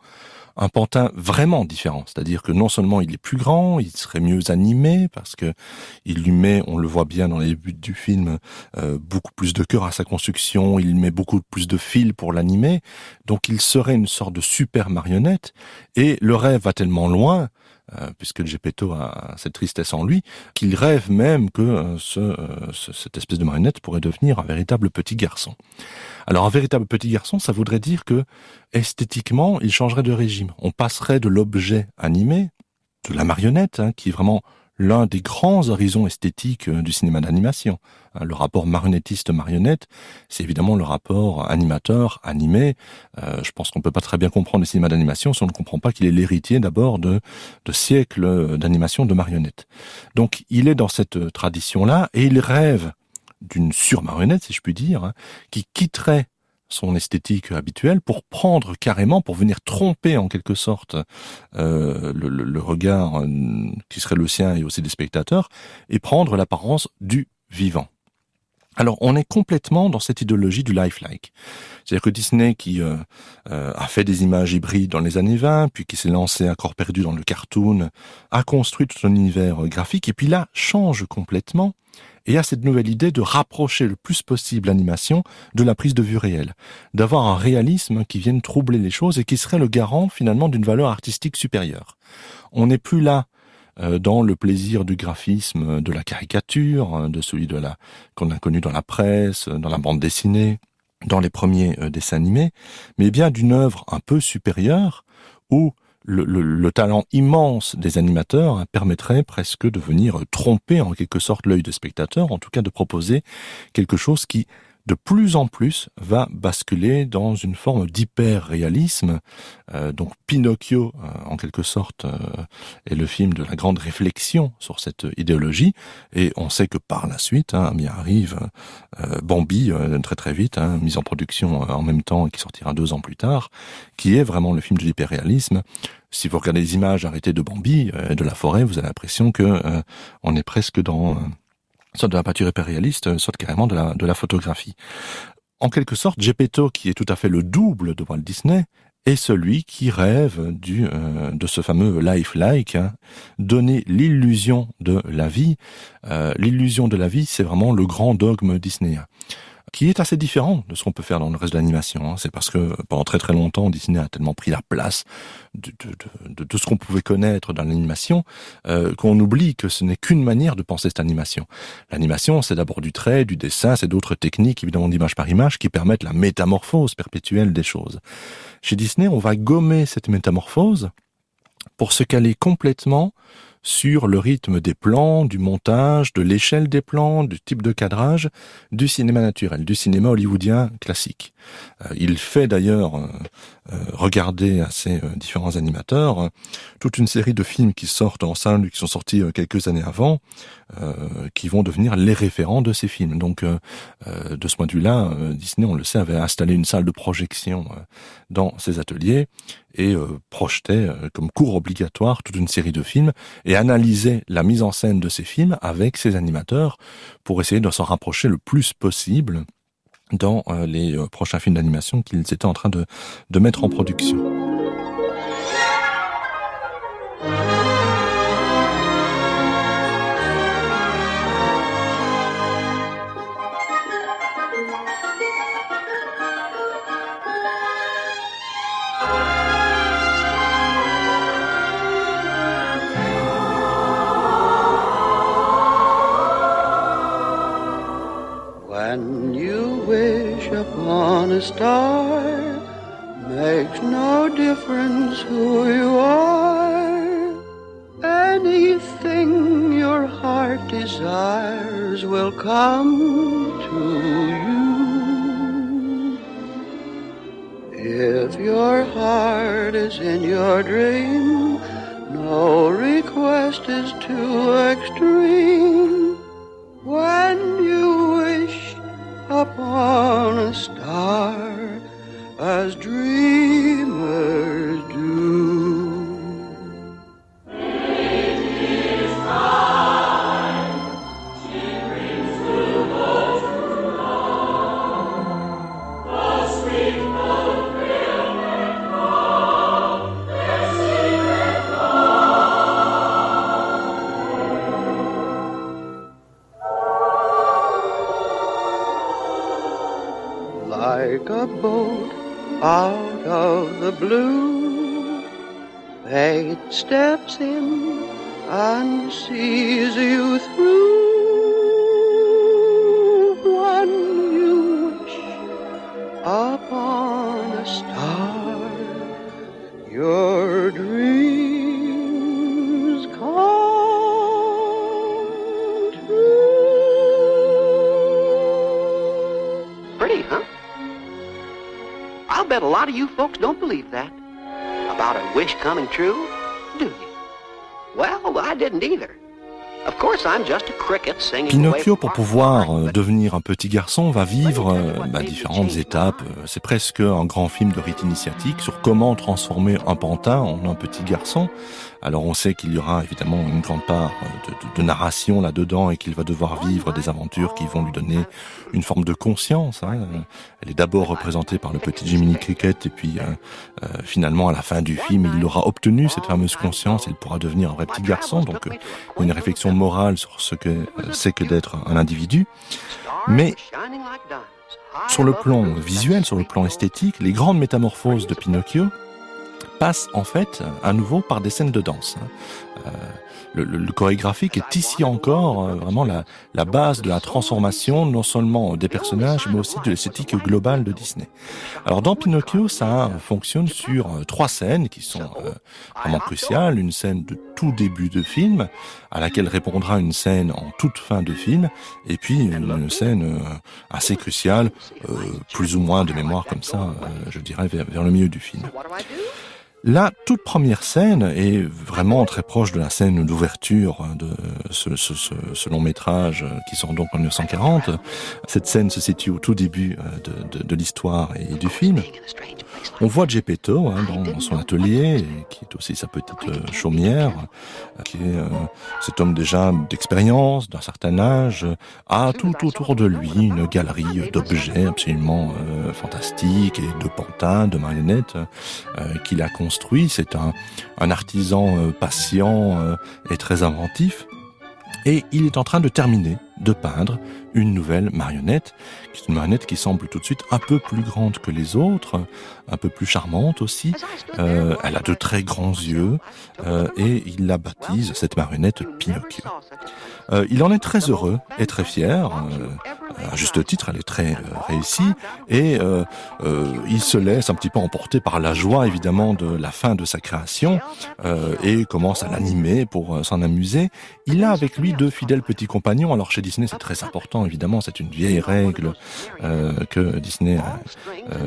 un pantin vraiment différent. C'est-à-dire que non seulement il est plus grand, il serait mieux animé parce que il lui met, on le voit bien dans les buts du film, euh, beaucoup plus de cœur à sa construction, il met beaucoup plus de fils pour l'animer. Donc il serait une sorte de super marionnette. Et le rêve va tellement loin puisque Geppetto a cette tristesse en lui, qu'il rêve même que euh, euh, ce, cette espèce de marionnette pourrait devenir un véritable petit garçon. Alors un véritable petit garçon, ça voudrait dire que esthétiquement, il changerait de régime. On passerait de l'objet animé, de la marionnette, hein, qui est vraiment l'un des grands horizons esthétiques euh, du cinéma d'animation. Hein, le rapport marionnettiste-marionnette, c'est évidemment le rapport animateur-animé. Euh, je pense qu'on peut pas très bien comprendre le cinéma d'animation si on ne comprend pas qu'il est l'héritier d'abord de, siècles d'animation de marionnettes. Donc il est dans cette tradition-là et il rêve d'une surmarionnette, si je puis dire, hein, qui quitterait son esthétique habituelle pour prendre carrément, pour venir tromper en quelque sorte euh, le, regard euh, qui serait le sien et aussi des spectateurs, et prendre l'apparence du vivant. Alors on est complètement dans cette idéologie du lifelike. C'est-à-dire que Disney qui euh, a fait des images hybrides dans les années 20, puis qui s'est lancé à corps perdu dans le cartoon, a construit tout un univers graphique, et puis là change complètement et a cette nouvelle idée de rapprocher le plus possible l'animation de la prise de vue réelle, d'avoir un réalisme qui vienne troubler les choses et qui serait le garant finalement d'une valeur artistique supérieure. On n'est plus là euh, dans le plaisir du graphisme, de la caricature, hein, de celui de la qu'on a connu dans la presse, dans la bande dessinée, dans les premiers euh, dessins animés, mais bien d'une œuvre un peu supérieure où le, talent immense des animateurs hein, permettrait presque de venir tromper en quelque sorte l'œil des spectateurs, en tout cas de proposer quelque chose qui de plus en plus va basculer dans une forme d'hyper-réalisme. Euh, donc Pinocchio, euh, en quelque sorte, euh, est le film de la grande réflexion sur cette idéologie. Et on sait que par la suite, hein, arrive Bambi, très très vite, hein, mise en production en même temps et qui sortira deux ans plus tard, qui est vraiment le film de l'hyper-réalisme. Si vous regardez les images arrêtées de Bambi, de la forêt, vous avez l'impression que on est presque dans soit de la peinture hyper-réaliste, soit carrément de la, de la photographie. En quelque sorte, Geppetto, qui est tout à fait le double de Walt Disney, est celui qui rêve du, euh, de ce fameux life-like, hein. donner l'illusion de la vie. Euh, l'illusion de la vie, c'est vraiment le grand dogme disneyen qui est assez différent de ce qu'on peut faire dans le reste de l'animation. Hein. C'est parce que pendant très très longtemps, Disney a tellement pris la place de, de, de, ce qu'on pouvait connaître dans l'animation euh, qu'on oublie que ce n'est qu'une manière de penser cette animation. L'animation, c'est d'abord du trait, du dessin, c'est d'autres techniques, évidemment d'image par image, qui permettent la métamorphose perpétuelle des choses. Chez Disney, on va gommer cette métamorphose pour se caler complètement sur le rythme des plans, du montage, de l'échelle des plans, du type de cadrage, du cinéma naturel, du cinéma hollywoodien classique. Euh, il fait d'ailleurs euh, euh, regarder à ces différents animateurs toute une série de films qui sortent en salle, qui sont sortis quelques années avant, qui vont devenir les référents de ces films. Donc, de ce point de vue-là, Disney, on le sait, avait installé une salle de projection dans ses ateliers et projetait comme cours obligatoire toute une série de films et analysait la mise en scène de ces films avec ses animateurs pour essayer de s'en rapprocher le plus possible dans euh, les euh, prochains films d'animation qu'ils étaient en train de, de mettre en production. A star makes no difference who you are. Anything your heart desires will come to you. If your heart is in your dream, no request is too extreme. When you upon a star as dreamers do. A boat out of the blue. Fate steps in and sees you through. When you wish upon a star, your dreams bet a lot of you folks don't believe that. About a wish coming true, do you? Well, I didn't either. Pinocchio, pour pouvoir euh, devenir un petit garçon, va vivre euh, bah, différentes étapes. Euh, c'est presque un grand film de rite initiatique sur comment transformer un pantin en un petit garçon. Alors on sait qu'il y aura évidemment une grande part de, de, de narration là-dedans et qu'il va devoir vivre des aventures qui vont lui donner une forme de conscience. Hein. Elle est d'abord représentée par le petit Jiminy Cricket et puis euh, finalement à la fin du film il aura obtenu cette fameuse conscience et il pourra devenir un vrai petit garçon. Donc a une réflexion morale sur ce que c'est que d'être un individu, mais sur le plan visuel, sur le plan esthétique, les grandes métamorphoses de Pinocchio passent en fait à nouveau par des scènes de danse. Hein. Euh, le, le, chorégraphique est ici encore euh, vraiment la, la, base de la transformation, non seulement des personnages, mais aussi de l'esthétique globale de Disney. Alors dans Pinocchio, ça fonctionne sur euh, trois scènes qui sont euh, vraiment cruciales. Une scène de tout début de film, à laquelle répondra une scène en toute fin de film, et puis une, scène assez cruciale, plus ou moins de mémoire comme ça, je dirais, vers le milieu du film. La toute première scène est vraiment très proche de la scène d'ouverture de ce, ce, ce, long métrage qui sort donc en 1940. Cette scène se situe au tout début euh, de, de, de l'histoire et du film. On voit Gepetto hein, dans son atelier, qui est aussi sa petite euh, chaumière, euh, qui est cet homme déjà d'expérience, d'un certain âge, a tout autour de lui une galerie d'objets absolument fantastiques et de pantins, de marionnettes qu'il a construit. C'est un, artisan patient et très inventif. Et il est en train de terminer de peindre une nouvelle marionnette, qui est une marionnette qui semble tout de suite un peu plus grande que les autres, un peu plus charmante aussi. Euh, elle a de très grands yeux euh, et il la baptise, cette marionnette, Pinocchio. Euh, il en est très heureux et très fier. à juste titre, elle est très réussie et il se laisse un petit peu emporter par la joie évidemment de la fin de sa création et commence à l'animer pour s'en amuser. Il a avec lui deux fidèles petits compagnons. Alors chez Disney, c'est très important évidemment, c'est une vieille règle que Disney a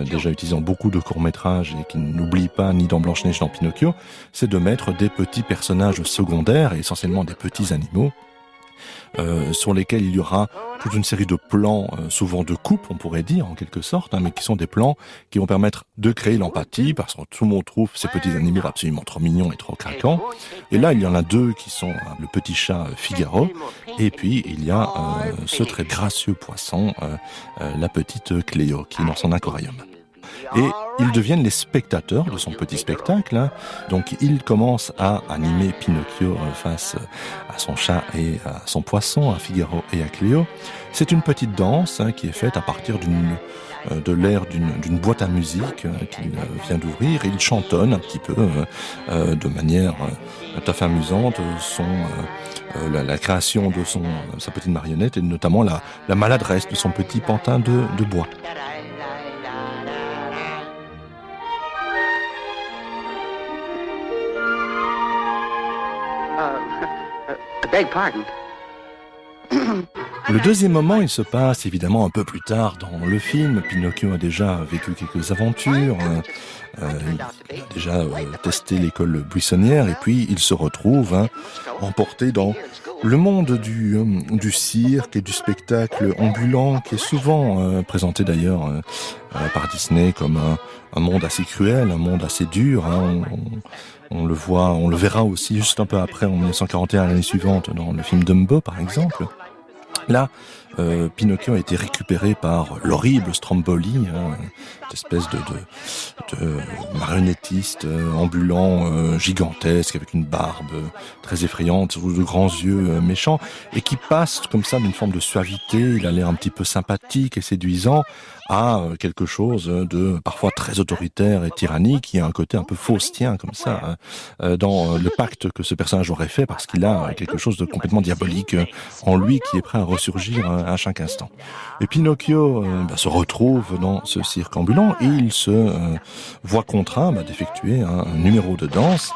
déjà utilisée en beaucoup de courts métrages et qui n'oublie pas ni dans Blanche-Neige ni dans Pinocchio, c'est de mettre des petits personnages secondaires et essentiellement des petits animaux euh, sur lesquels il y aura toute une série de plans, euh, souvent de coupe, on pourrait dire, en quelque sorte, hein, mais qui sont des plans qui vont permettre de créer l'empathie, parce que tout le monde trouve ces petits animaux absolument trop mignons et trop craquants. Et là, il y en a deux qui sont euh, le petit chat Figaro, et puis il y a ce très gracieux poisson, la petite Cléo, qui est dans son aquarium et ils deviennent les spectateurs de son petit spectacle. Hein. Donc il commence à animer Pinocchio euh, face à son chat et à son poisson, à Figaro et à Cléo. C'est une petite danse hein, qui est faite à partir d'une euh, de l'air d'une boîte à musique euh, qu'il vient d'ouvrir. Il chantonne un petit peu de manière tout à fait amusante son, la, création de son, sa petite marionnette et notamment la, la maladresse de son petit pantin de, de bois. Le deuxième moment, il se passe évidemment un peu plus tard dans le film. Pinocchio a déjà vécu quelques aventures, euh, il a déjà euh, testé l'école buissonnière et puis il se retrouve hein, emporté dans le monde du, euh, cirque et du spectacle ambulant qui est souvent présenté d'ailleurs par Disney comme un, monde assez cruel, un monde assez dur. Hein. Le voit, on le verra aussi juste un peu après, en 1941, l'année suivante, dans le film Dumbo, par exemple. Là, euh, Pinocchio a été récupéré par l'horrible Stromboli, hein, cette espèce de, de, de marionnettiste euh, ambulant euh, gigantesque avec une barbe très effrayante, de grands yeux méchants, et qui passe comme ça d'une forme de suavité. Il a l'air un petit peu sympathique et séduisant à euh, quelque chose de parfois très autoritaire et tyrannique, qui a un côté un peu faustien comme ça hein, euh, dans le pacte que ce personnage aurait fait parce qu'il a quelque chose de complètement diabolique en lui qui est prêt à ressurgir à chaque instant. Et Pinocchio euh, bah, se retrouve dans ce cirque ambulant et il se voit contraint bah, d'effectuer un numéro de danse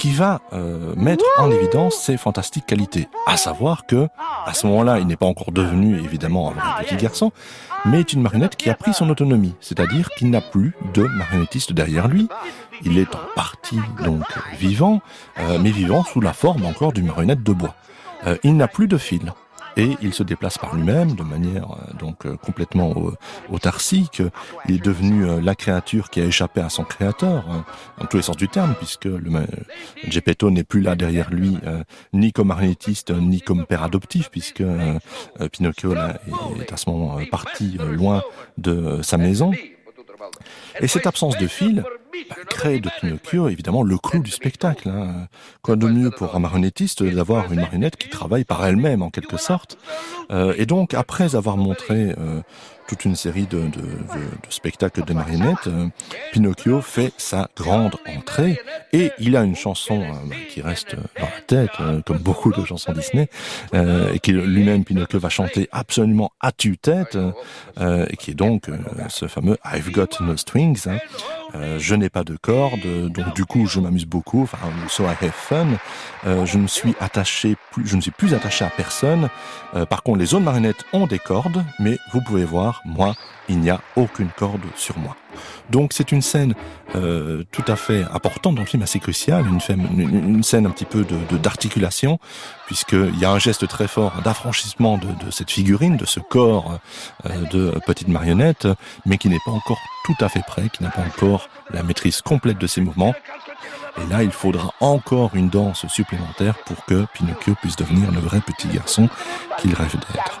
qui va euh, mettre en évidence ses fantastiques qualités. À savoir que, à ce moment-là, il n'est pas encore devenu évidemment un petit garçon, mais est une marionnette qui a pris son autonomie, c'est-à-dire qu'il n'a plus de marionnettiste derrière lui. Il est en partie donc vivant, euh, mais vivant sous la forme encore d'une marionnette de bois. Euh, il n'a plus de fil et il se déplace par lui-même de manière euh, donc euh, complètement autarcique. Il est devenu euh, la créature qui a échappé à son créateur, hein, dans tous les sens du terme, puisque le Geppetto n'est plus là derrière lui, ni comme marionnettiste, ni comme père adoptif, puisque Pinocchio est à ce moment parti loin de sa maison. Et cette absence de fil bah, crée de Pinocchio évidemment le clou du spectacle. Hein. Quoi de mieux pour un marionnettiste d'avoir une marionnette qui travaille par elle-même en quelque sorte. Euh, et donc après avoir montré euh, toute une série de, de, de, de spectacles de marionnettes, euh, Pinocchio fait sa grande entrée et il a une chanson euh, qui reste dans la tête, comme beaucoup de chansons Disney, et qui lui-même Pinocchio va chanter absolument à tue-tête, et qui est donc ce fameux I've Got No Strings. Hein. je n'ai pas de cordes, donc du coup je m'amuse beaucoup. Enfin, so I have fun. je ne suis attaché plus, je ne suis plus attaché à personne. par contre, les autres marionnettes ont des cordes, mais vous pouvez voir moi, il n'y a aucune corde sur moi. Donc c'est une scène euh, tout à fait importante dans le film, assez cruciale, une, scène un petit peu de d'articulation, puisqu'il y a un geste très fort d'affranchissement de, de, cette figurine, de ce corps euh, de petite marionnette, mais qui n'est pas encore tout à fait prêt, qui n'a pas encore la maîtrise complète de ses mouvements. Et là, il faudra encore une danse supplémentaire pour que Pinocchio puisse devenir le vrai petit garçon qu'il rêve d'être.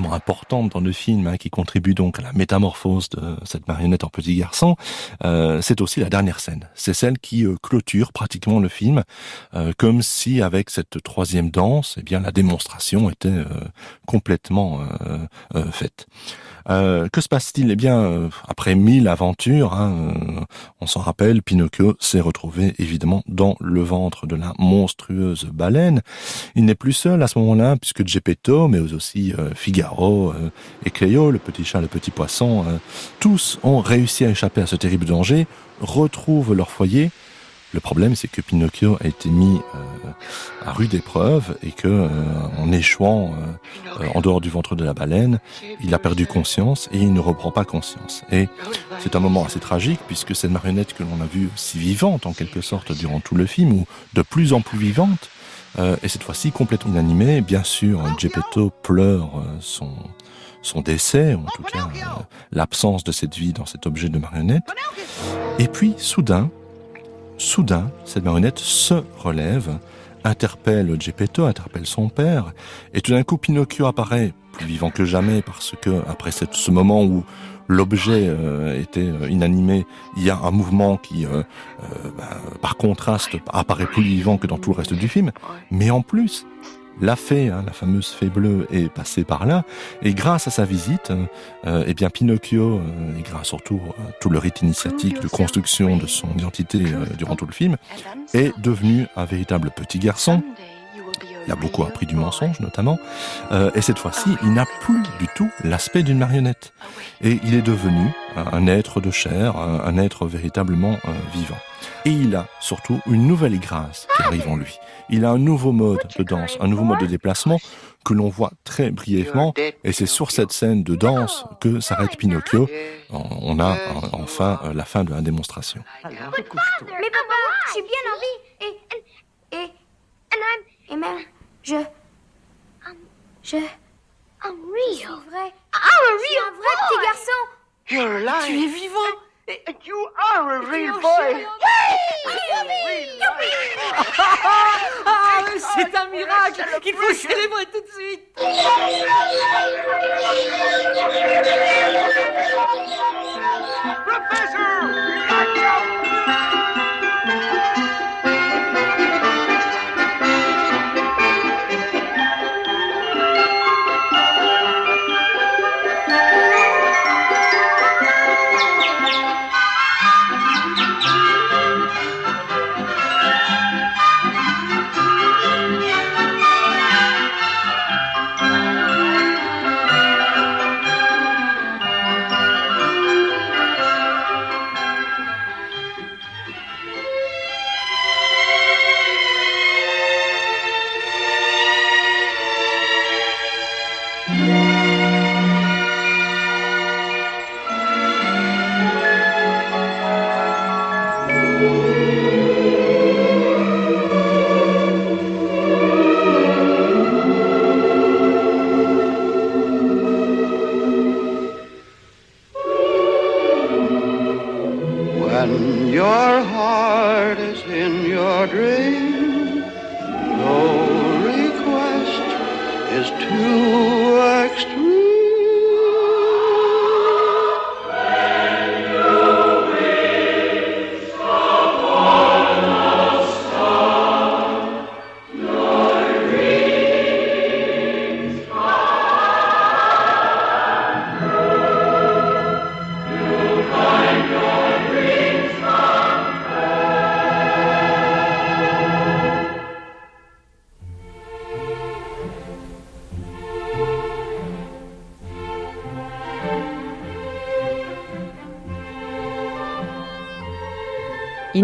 extrêmement importante dans le film, hein, qui contribue donc à la métamorphose de cette marionnette en petit garçon, euh, c'est aussi la dernière scène. C'est celle qui euh, clôture pratiquement le film, comme si avec cette troisième danse, eh bien la démonstration était complètement faite. Euh, que se passe-t-il? Eh bien, euh, après mille aventures, hein, euh, on s'en rappelle, Pinocchio s'est retrouvé évidemment dans le ventre de la monstrueuse baleine. Il n'est plus seul à ce moment-là, puisque Geppetto, mais aussi Figaro et Cléo, le petit chat, le petit poisson, tous ont réussi à échapper à ce terrible danger, retrouvent leur foyer, le problème, c'est que Pinocchio a été mis euh, à rude épreuve et que, euh, en échouant euh, en dehors du ventre de la baleine, il a perdu conscience et il ne reprend pas conscience. Et c'est un moment assez tragique puisque cette marionnette que l'on a vue si vivante en quelque sorte durant tout le film, ou de plus en plus vivante, et cette fois-ci complètement inanimée, bien sûr, Geppetto pleure son décès, ou en tout cas l'absence de cette vie dans cet objet de marionnette. Et puis, soudain, Soudain, cette marionnette se relève, interpelle Geppetto, interpelle son père, et tout d'un coup Pinocchio apparaît plus vivant que jamais parce que après ce moment où l'objet euh, était euh, inanimé, il y a un mouvement qui, euh, bah, par contraste, apparaît plus vivant que dans tout le reste du film. Mais en plus, la fée, hein, la fameuse fée bleue, est passée par là, et grâce à sa visite, euh, eh bien Pinocchio, euh, et grâce surtout à tout le rite initiatique de construction de son identité euh, durant tout le film, est devenu un véritable petit garçon. Il a beaucoup appris du mensonge notamment, et cette fois-ci, il n'a plus du tout l'aspect d'une marionnette, et il est devenu un être de chair, un être véritablement vivant. Et il a surtout une nouvelle grâce qui arrive en lui il a un nouveau mode de danse, un nouveau mode de déplacement que l'on voit très brièvement. Et c'est sur cette scène de danse que s'arrête Pinocchio. On a enfin la fin de la démonstration. Mais papa, j'ai bien envie. Et, et, et, même, je, je, I'm real. vrai. I'm a real un vrai petit garçon. You're alive. Tu es vivant. You are a real boy. Ah, c'est un miracle. Qu'il faut célébrer tout de suite. Professor,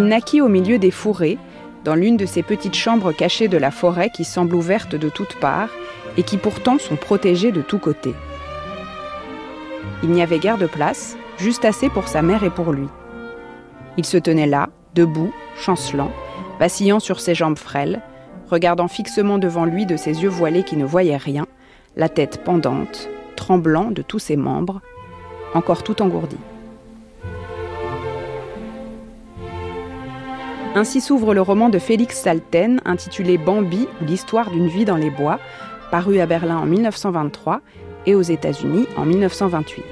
Naquit au milieu des fourrés, dans l'une de ces petites chambres cachées de la forêt qui semblent ouvertes de toutes parts et qui pourtant sont protégées de tous côtés. Il n'y avait guère de place, juste assez pour sa mère et pour lui. Il se tenait là, debout, chancelant, vacillant sur ses jambes frêles, regardant fixement devant lui de ses yeux voilés qui ne voyaient rien, la tête pendante, tremblant de tous ses membres, encore tout engourdi. Ainsi s'ouvre le roman de Félix Salten intitulé Bambi ou l'histoire d'une vie dans les bois, paru à Berlin en 1923 et aux États-Unis en 1928.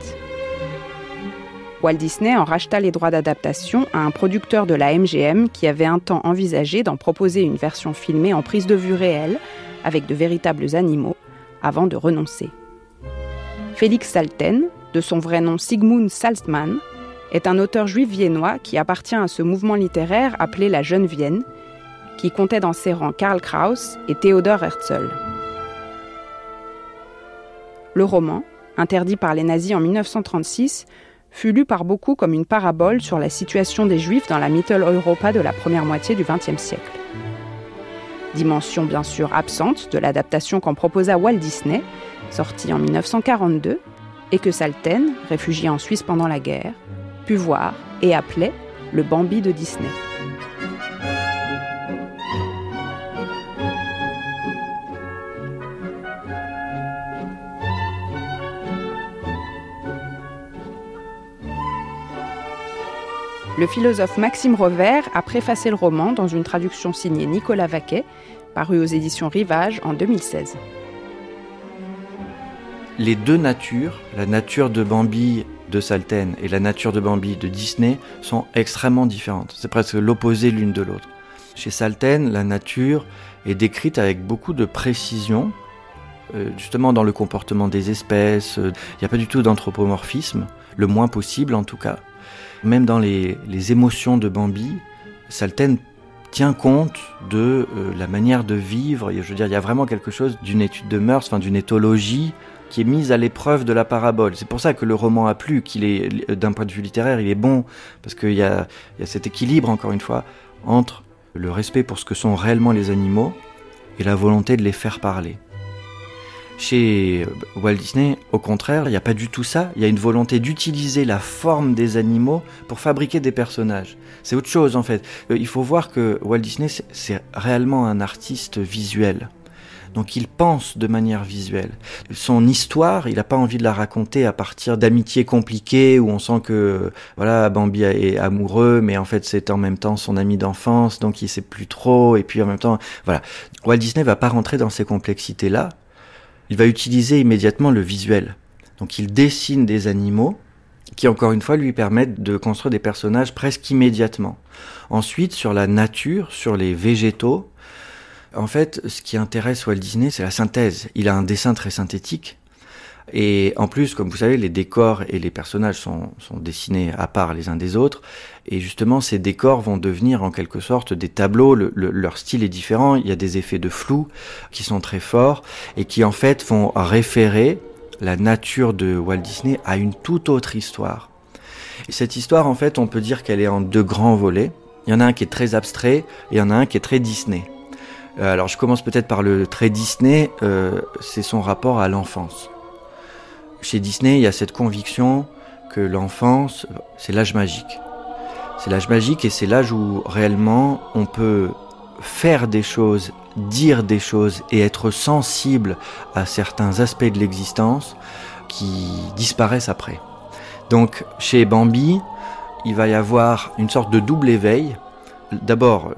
Walt Disney en racheta les droits d'adaptation à un producteur de la MGM qui avait un temps envisagé d'en proposer une version filmée en prise de vue réelle, avec de véritables animaux, avant de renoncer. Félix Salten, de son vrai nom Sigmund Salzmann, est un auteur juif viennois qui appartient à ce mouvement littéraire appelé la Jeune Vienne, qui comptait dans ses rangs Karl Kraus et Theodor Herzl. Le roman, interdit par les nazis en 1936, fut lu par beaucoup comme une parabole sur la situation des Juifs dans la Mittel Europa de la première moitié du XXe siècle. Dimension bien sûr absente de l'adaptation qu'en proposa Walt Disney, sortie en 1942, et que Salten, réfugié en Suisse pendant la guerre, put voir et appelait le Bambi de Disney. Le philosophe Maxime Revers a préfacé le roman dans une traduction signée Nicolas Vaquet, parue aux éditions Rivage en 2016. Les deux natures, la nature de Bambi de Salten et la nature de Bambi de Disney sont extrêmement différentes. C'est presque l'opposé l'une de l'autre. Chez Salten, la nature est décrite avec beaucoup de précision, euh, justement dans le comportement des espèces. Il n'y a pas du tout d'anthropomorphisme, le moins possible en tout cas. Même dans les, émotions de Bambi, Salten tient compte de euh, la manière de vivre. Je veux dire, il y a vraiment quelque chose d'une étude de mœurs, enfin d'une éthologie qui est mise à l'épreuve de la parabole. C'est pour ça que le roman a plu, qu'il est, d'un point de vue littéraire, il est bon, parce qu'il y, a, cet équilibre, encore une fois, entre le respect pour ce que sont réellement les animaux et la volonté de les faire parler. Chez Walt Disney, au contraire, il n'y a pas du tout ça. Il y a une volonté d'utiliser la forme des animaux pour fabriquer des personnages. C'est autre chose en fait. Euh, il faut voir que Walt Disney, c'est réellement un artiste visuel. Donc il pense de manière visuelle. Son histoire, il n'a pas envie de la raconter à partir d'amitiés compliquées où on sent que voilà Bambi est amoureux, mais en fait c'est en même temps son ami d'enfance, donc il sait plus trop. Et puis en même temps, voilà. Walt Disney va pas rentrer dans ces complexités là. Il va utiliser immédiatement le visuel. Donc il dessine des animaux qui encore une fois lui permettent de construire des personnages presque immédiatement. Ensuite, sur la nature, sur les végétaux, en fait, ce qui intéresse Walt Disney, c'est la synthèse. Il a un dessin très synthétique. Et en plus, comme vous savez, les décors et les personnages sont, dessinés à part les uns des autres. Et justement, ces décors vont devenir en quelque sorte des tableaux. leur style est différent. Il y a des effets de flou qui sont très forts et qui en fait vont référer la nature de Walt Disney à une toute autre histoire. Et cette histoire, en fait, on peut dire qu'elle est en deux grands volets. Il y en a un qui est très abstrait et il y en a un qui est très Disney. Euh, alors je commence peut-être par le trait Disney, euh, c'est son rapport à l'enfance. Chez Disney, il y a cette conviction que l'enfance, c'est l'âge magique. C'est l'âge magique et c'est l'âge où réellement on peut faire des choses, dire des choses et être sensible à certains aspects de l'existence qui disparaissent après. Donc chez Bambi, il va y avoir une sorte de double éveil d'abord,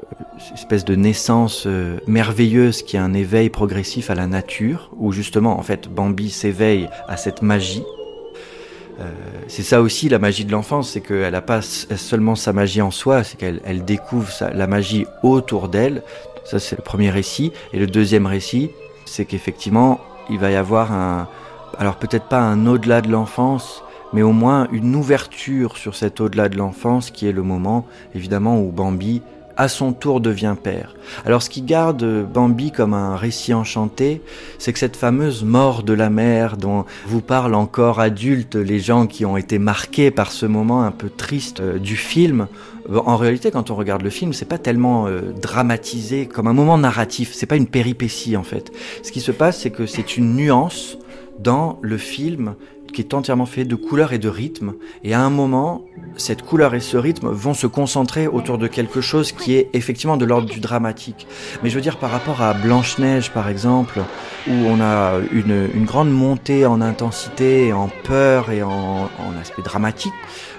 une espèce de naissance euh, merveilleuse qui est un éveil progressif à la nature, où justement, en fait, Bambi s'éveille à cette magie. Euh, c'est ça aussi la magie de l'enfance, c'est qu'elle n'a pas seulement sa magie en soi, c'est qu'elle découvre la magie autour d'elle. Ça, c'est le premier récit. Et le deuxième récit, c'est qu'effectivement, il va y avoir un, alors peut-être pas un au-delà de l'enfance, mais au moins une ouverture sur cet au-delà de l'enfance qui est le moment évidemment où Bambi à son tour devient père. Alors ce qui garde Bambi comme un récit enchanté, c'est que cette fameuse mort de la mère dont vous parlent encore adultes les gens qui ont été marqués par ce moment un peu triste euh, du film, en réalité, quand on regarde le film, c'est pas tellement euh, dramatisé comme un moment narratif. C'est pas une péripétie en fait. Ce qui se passe, c'est que c'est une nuance dans le film qui est entièrement fait de couleurs et de rythmes. Et à un moment, cette couleur et ce rythme vont se concentrer autour de quelque chose qui est effectivement de l'ordre du dramatique. Mais je veux dire, par rapport à Blanche-Neige, par exemple, où on a une, grande montée en intensité, en peur et en, aspect dramatique,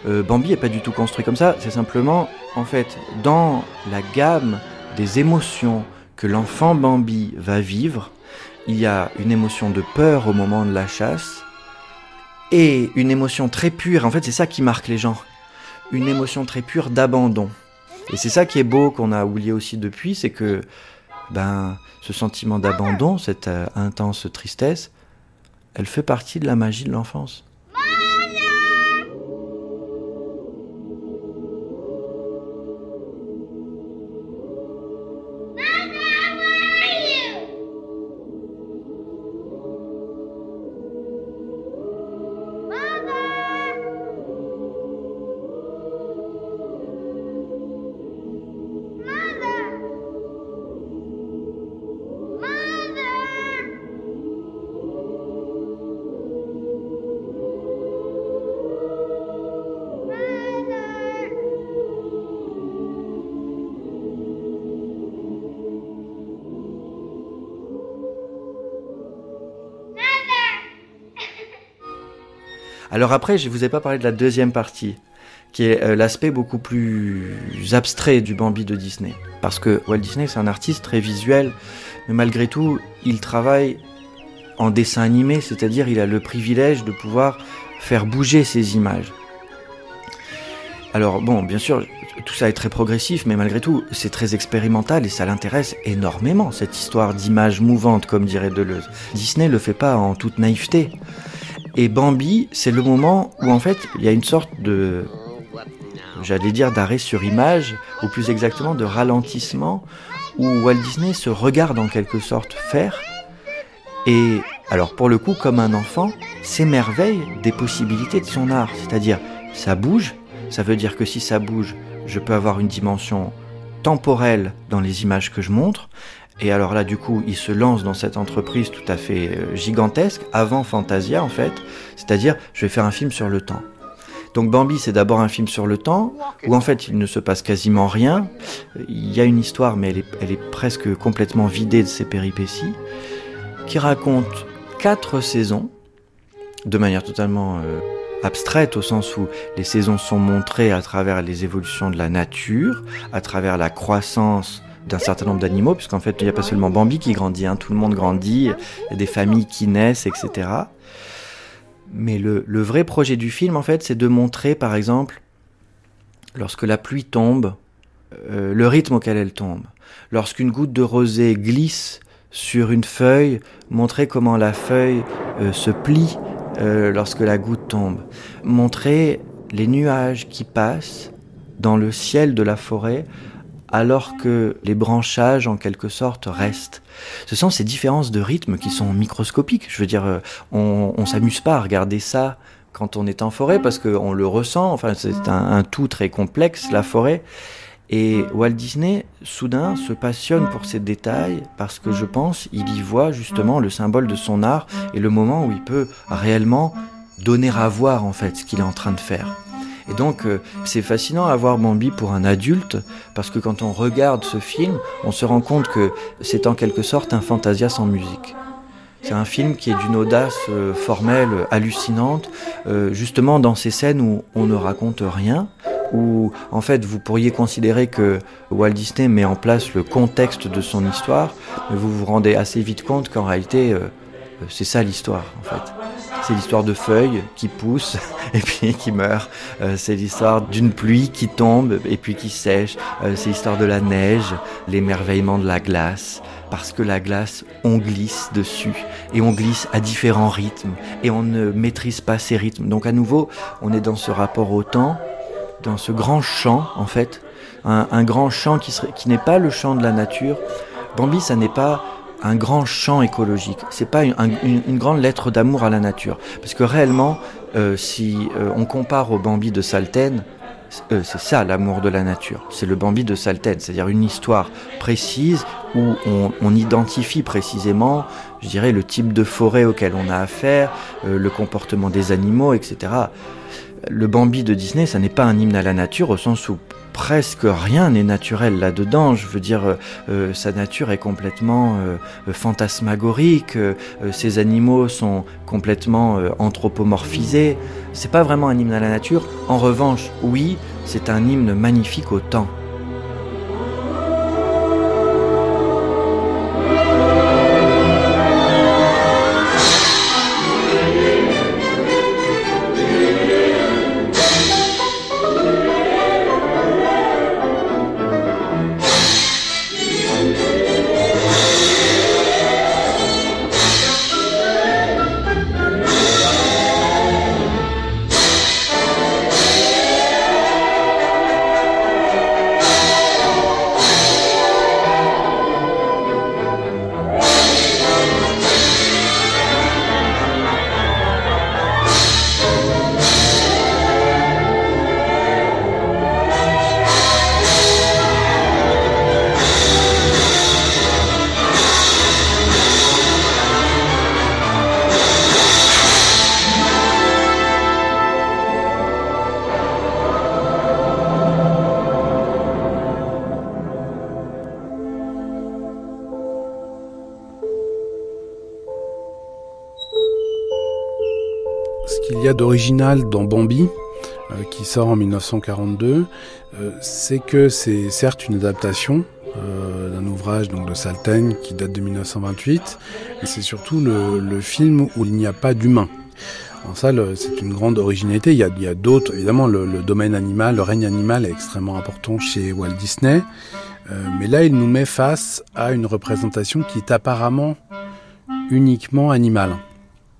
euh, Bambi est pas du tout construit comme ça. C'est simplement, en fait, dans la gamme des émotions que l'enfant Bambi va vivre, il y a une émotion de peur au moment de la chasse, et une émotion très pure. En fait, c'est ça qui marque les gens. Une émotion très pure d'abandon. Et c'est ça qui est beau qu'on a oublié aussi depuis, c'est que ben ce sentiment d'abandon, cette euh, intense tristesse, elle fait partie de la magie de l'enfance. Alors après, je ne vous ai pas parlé de la deuxième partie, qui est euh, l'aspect beaucoup plus abstrait du Bambi de Disney. Parce que Walt Disney, c'est un artiste très visuel, mais malgré tout, il travaille en dessin animé, c'est-à-dire il a le privilège de pouvoir faire bouger ses images. Alors bon, bien sûr, tout ça est très progressif, mais malgré tout, c'est très expérimental et ça l'intéresse énormément, cette histoire d'images mouvantes, comme dirait Deleuze. Disney le fait pas en toute naïveté. Et Bambi, c'est le moment où en fait il y a une sorte de, j'allais dire d'arrêt sur image, ou plus exactement de ralentissement, où Walt Disney se regarde en quelque sorte faire, et alors pour le coup comme un enfant, s'émerveille des possibilités de son art, c'est-à-dire ça bouge, ça veut dire que si ça bouge, je peux avoir une dimension temporelle dans les images que je montre, et alors là, du coup, il se lance dans cette entreprise tout à fait euh, gigantesque, avant Fantasia en fait, c'est-à-dire je vais faire un film sur le temps. Donc Bambi, c'est d'abord un film sur le temps, où en fait il ne se passe quasiment rien. Il y a une histoire, mais elle est, presque complètement vidée de ses péripéties, qui raconte quatre saisons, de manière totalement euh, abstraite, au sens où les saisons sont montrées à travers les évolutions de la nature, à travers la croissance d'un certain nombre d'animaux, puisqu'en fait, il n'y a pas seulement Bambi qui grandit, hein, tout le monde grandit, il y a des familles qui naissent, etc. Mais le, vrai projet du film, en fait, c'est de montrer, par exemple, lorsque la pluie tombe, euh, le rythme auquel elle tombe. Lorsqu'une goutte de rosée glisse sur une feuille, montrer comment la feuille euh, se plie euh, lorsque la goutte tombe. Montrer les nuages qui passent dans le ciel de la forêt alors que les branchages en quelque sorte restent. Ce sont ces différences de rythme qui sont microscopiques. Je veux dire, euh, on, on s'amuse pas à regarder ça quand on est en forêt parce qu'on le ressent. Enfin, c'est un, tout très complexe, la forêt. Et Walt Disney, soudain, se passionne pour ces détails parce que je pense il y voit justement le symbole de son art et le moment où il peut réellement donner à voir en fait ce qu'il est en train de faire. Et donc, euh, c'est fascinant à voir Bambi pour un adulte, parce que quand on regarde ce film, on se rend compte que c'est en quelque sorte un fantasia sans musique. C'est un film qui est d'une audace euh, formelle hallucinante, euh, justement dans ces scènes où on ne raconte rien, où en fait vous pourriez considérer que Walt Disney met en place le contexte de son histoire, mais vous vous rendez assez vite compte qu'en réalité c'est ça l'histoire en fait. C'est l'histoire de feuilles qui poussent et puis qui meurent. Euh, c'est l'histoire d'une pluie qui tombe et puis qui sèche. Euh, c'est l'histoire de la neige, l'émerveillement de la glace. Parce que la glace, on glisse dessus et on glisse à différents rythmes et on ne maîtrise pas ces rythmes. Donc à nouveau, on est dans ce rapport au temps dans ce grand champ, en fait, un, grand champ qui, qui n'est pas le champ de la nature. Bambi, ça n'est pas un grand champ écologique. C'est pas une, grande lettre d'amour à la nature, parce que réellement, euh, si euh, on compare au Bambi de Salten, euh, c'est ça l'amour de la nature. C'est le Bambi de Salten, c'est-à-dire une histoire précise où on, identifie précisément, je dirais, le type de forêt auquel on a affaire, le comportement des animaux, etc. Le Bambi de Disney, ça n'est pas un hymne à la nature au sens où presque rien n'est naturel là-dedans. Je veux dire, euh, euh, sa nature est complètement euh, fantasmagorique. ces animaux sont complètement anthropomorphisés. C'est pas vraiment un hymne à la nature. En revanche, oui, c'est un hymne magnifique au temps. Dans Bambi, euh, qui sort en 1942, euh, c'est que c'est certes une adaptation euh, d'un ouvrage donc de Salten qui date de 1928, mais c'est surtout le, film où il n'y a pas d'humain. En ça, c'est une grande originalité. Il y a, d'autres, évidemment, le, domaine animal, le règne animal est extrêmement important chez Walt Disney. mais là, il nous met face à une représentation qui est apparemment uniquement animale.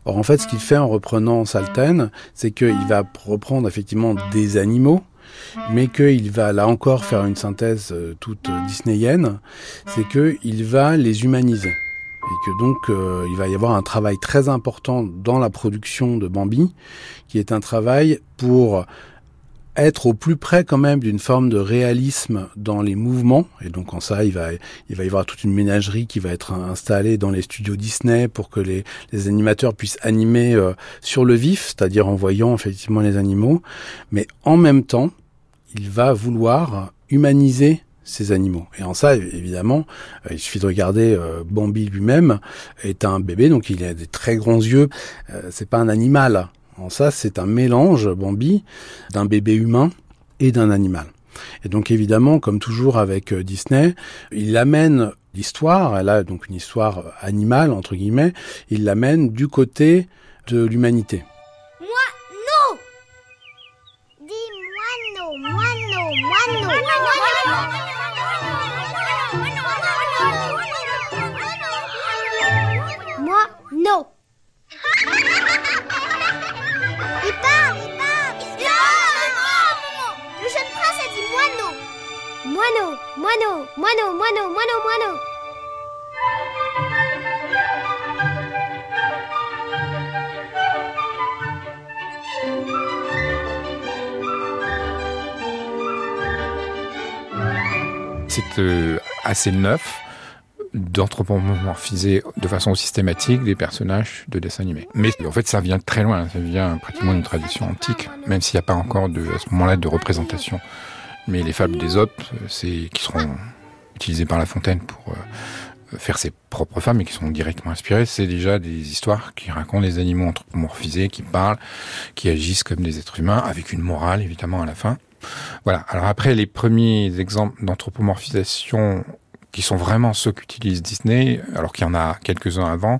Or, en fait, ce qu'il fait en reprenant Salten, c'est qu'il va reprendre effectivement des animaux, mais qu'il va là encore faire une synthèse euh, toute disneyenne, c'est qu'il va les humaniser. Et que donc euh, il va y avoir un travail très important dans la production de Bambi, qui est un travail pour être au plus près quand même d'une forme de réalisme dans les mouvements. Et donc en ça, il va, il va y avoir toute une ménagerie qui va être installée dans les studios Disney pour que les, les animateurs puissent animer euh, sur le vif, c'est-à-dire en voyant effectivement les animaux. Mais en même temps, il va vouloir humaniser ces animaux. Et en ça, évidemment, euh, il suffit de regarder euh, Bambi lui-même est un bébé, donc il a des très grands yeux. c'est pas un animal, en ça, c'est un mélange, Bambi, d'un bébé humain et d'un animal. Et donc évidemment, comme toujours avec euh, Disney, il amène l'histoire, elle a donc une histoire animale, entre guillemets, il l'amène du côté de l'humanité. Moi, non Dis moi non, moi non, moi non, moi non Moineau, moineau, moineau, moineau, moineau, C'est euh, assez neuf d'anthropomorphiser de façon systématique des personnages de dessins animés. Mais en fait, ça vient très loin, ça vient pratiquement d'une tradition antique, même s'il n'y a pas encore à ce moment-là de représentation. Mais les fables autres, c'est qui seront utilisées par La Fontaine pour euh, faire ses propres femmes et qui sont directement inspirées, c'est déjà des histoires qui racontent des animaux anthropomorphisés, qui parlent, qui agissent comme des êtres humains, avec une morale évidemment à la fin. Voilà. Alors après, les premiers exemples d'anthropomorphisation qui sont vraiment ceux qu'utilise Disney, alors qu'il y en a quelques-uns avant,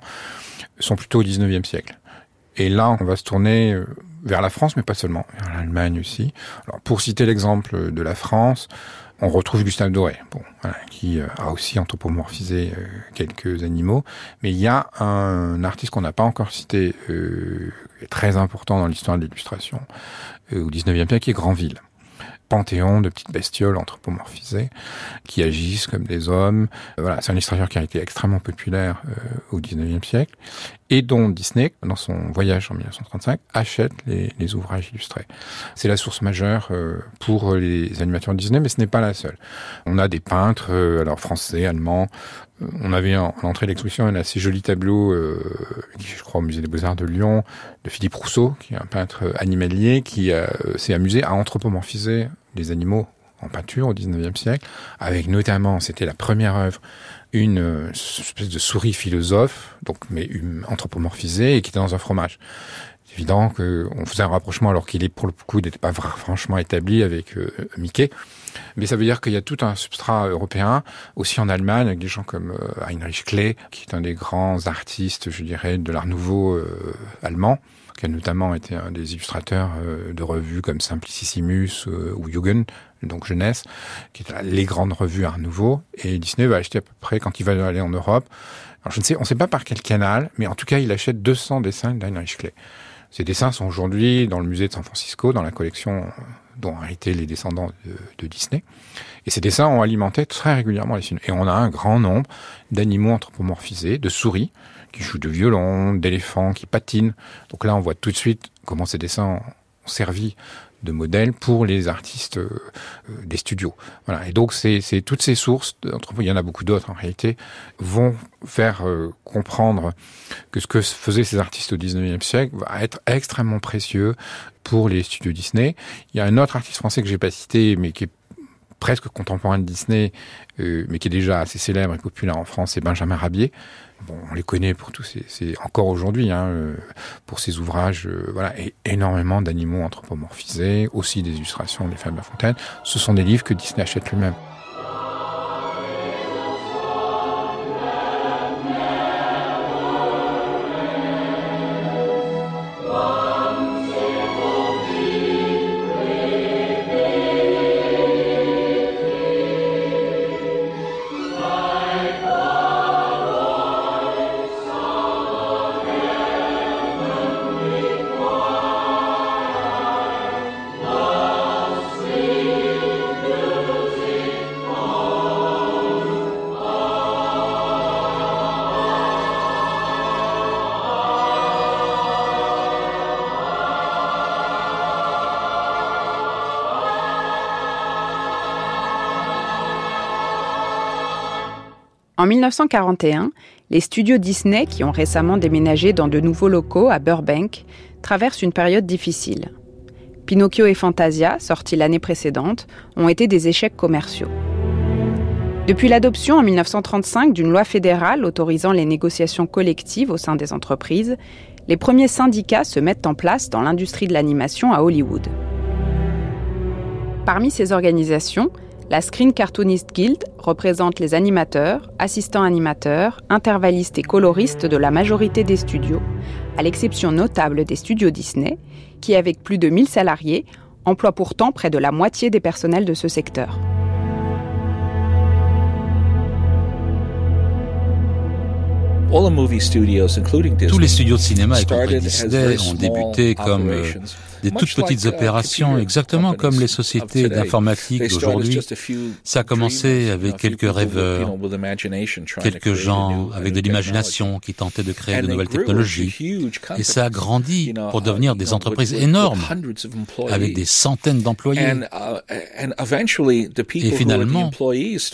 sont plutôt au 19e siècle. Et là, on va se tourner euh, vers la France, mais pas seulement, vers l'Allemagne aussi. Pour citer l'exemple de la France, on retrouve Gustave Doré, qui euh, a aussi anthropomorphisé euh, quelques animaux. Mais il y a un artiste qu'on n'a pas encore cité, euh, très important dans l'histoire de l'illustration, au 19e siècle, qui est Granville. Panthéon de petites bestioles anthropomorphisées qui agissent comme des hommes. Voilà, c'est un illustrateur qui a été extrêmement populaire au 19e siècle et dont Disney, dans son voyage en 1935, achète les, ouvrages illustrés. C'est la source majeure euh, pour les animateurs Disney, mais ce n'est pas la seule. On a des peintres, euh, alors français, allemands. Euh, on avait en, l'entrée de l'exposition un assez joli tableau, qui je crois au musée des Beaux-Arts de Lyon, de Philippe Rousseau, qui est un peintre animalier, qui s'est amusé à anthropomorphiser les animaux en peinture au 19e siècle, avec notamment, c'était la première œuvre une euh, espèce de souris philosophe, donc mais anthropomorphisée et qui était dans un fromage. Évident qu'on faisait un rapprochement alors qu'il est pour le coup n'était pas franchement établi avec euh, Mickey. Mais ça veut dire qu'il y a tout un substrat européen, aussi en Allemagne, avec des gens comme euh, Heinrich Klee, qui est un des grands artistes, je dirais, de l'art nouveau allemand, qui a notamment été un des illustrateurs de revues comme Simplicissimus ou Jugend, donc jeunesse, qui est les grandes revues Art Nouveau. Et Disney va acheter à peu près, quand il va aller en Europe, alors je ne sais, on ne sait pas par quel canal, mais en tout cas, il achète 200 dessins d'Heinrich Clay. Ces dessins sont aujourd'hui dans le musée de San Francisco, dans la collection dont ont hérité les descendants de, Disney. Et ces dessins ont alimenté très régulièrement les films. Et on a un grand nombre d'animaux anthropomorphisés, de souris qui jouent de violon, d'éléphants qui patinent. Donc là, on voit tout de suite comment ces dessins ont servi de modèles pour les artistes euh, des studios. Voilà. Et donc, c'est toutes ces sources, il y en a beaucoup d'autres en réalité, vont faire euh, comprendre que ce que faisaient ces artistes au 19e siècle va être extrêmement précieux pour les studios Disney. Il y a un autre artiste français que j'ai pas cité, mais qui est presque contemporain de Disney, euh, mais qui est déjà assez célèbre et populaire en France, c'est Benjamin Rabier. On les connaît pour tous c'est encore aujourd'hui hein, euh, pour ces ouvrages, euh, voilà, et énormément d'animaux anthropomorphisés, aussi des illustrations des femmes de la fontaine. Ce sont des livres que Disney achète lui-même. En 1941, les studios Disney, qui ont récemment déménagé dans de nouveaux locaux à Burbank, traversent une période difficile. Pinocchio et Fantasia, sortis l'année précédente, ont été des échecs commerciaux. Depuis l'adoption en 1935 d'une loi fédérale autorisant les négociations collectives au sein des entreprises, les premiers syndicats se mettent en place dans l'industrie de l'animation à Hollywood. Parmi ces organisations, la Screen Cartoonist Guild représente les animateurs, assistants animateurs, intervallistes et coloristes de la majorité des studios, à l'exception notable des studios Disney, qui, avec plus de 1000 salariés, emploient pourtant près de la moitié des personnels de ce secteur. Tous les studios de cinéma, y compris Disney, ont débuté comme euh, des toutes petites opérations, exactement comme les sociétés d'informatique d'aujourd'hui. Ça a commencé avec quelques rêveurs, quelques gens avec de l'imagination qui tentaient de créer de nouvelles technologies. Et ça a grandi pour devenir des entreprises énormes, avec des centaines d'employés. Et finalement,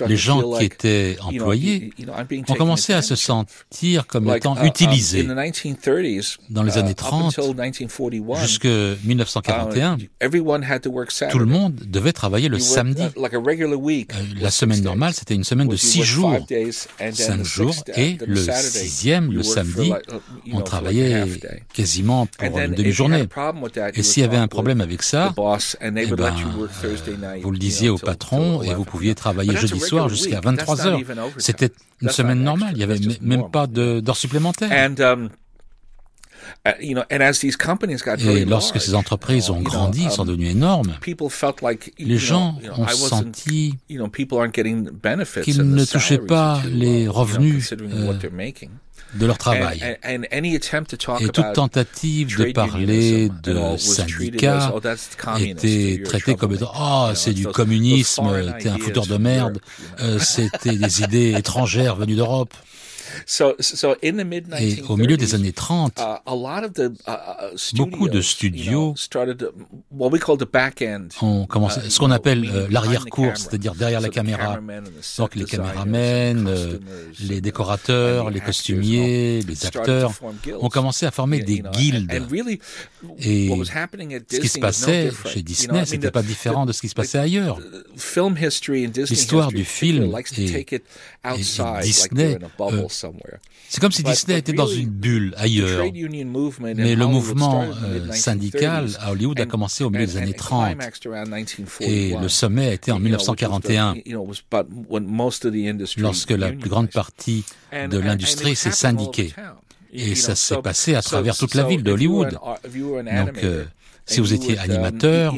les gens qui étaient employés ont commencé à se sentir comme étant uh, utilisés. Um, Dans les années 30, jusque 1941, tout le monde devait travailler le samedi. Euh, la semaine normale, c'était une semaine de six jours, cinq jours, et le sixième, le samedi, uh, on travaillait quasiment pour une demi-journée. Et s'il y avait un problème avec ça, eh ben, vous le disiez au patron et vous pouviez travailler jeudi soir jusqu'à 23 heures. C'était une semaine normale, il n'y avait même pas d'heures supplémentaires. Um, Et lorsque ces entreprises ont grandi, sont devenues énormes, les gens ont senti qu'ils ne touchaient pas les revenus euh, de leur travail. Et toute tentative de parler de syndicats était traitée comme étant oh c'est du communisme, t'es un fouteur de merde, euh, c'était des idées étrangères venues d'Europe. Et au milieu des années 30, beaucoup de studios ont commencé ce qu'on appelle euh, l'arrière-cour, c'est-à-dire derrière la caméra. Donc les caméramens, euh, les décorateurs, les costumiers, les acteurs ont commencé à former des guildes. Et ce qui se passait chez Disney, c'était pas différent de ce qui se passait ailleurs. L'histoire du film et, et Disney euh, c'est comme si Disney était dans une bulle ailleurs. Mais le mouvement euh, syndical à Hollywood a commencé au milieu des années 30 et le sommet a été en 1941 lorsque la plus grande partie de l'industrie s'est syndiquée. Et ça s'est passé à travers toute la ville de Hollywood. Donc, euh, si vous étiez animateur,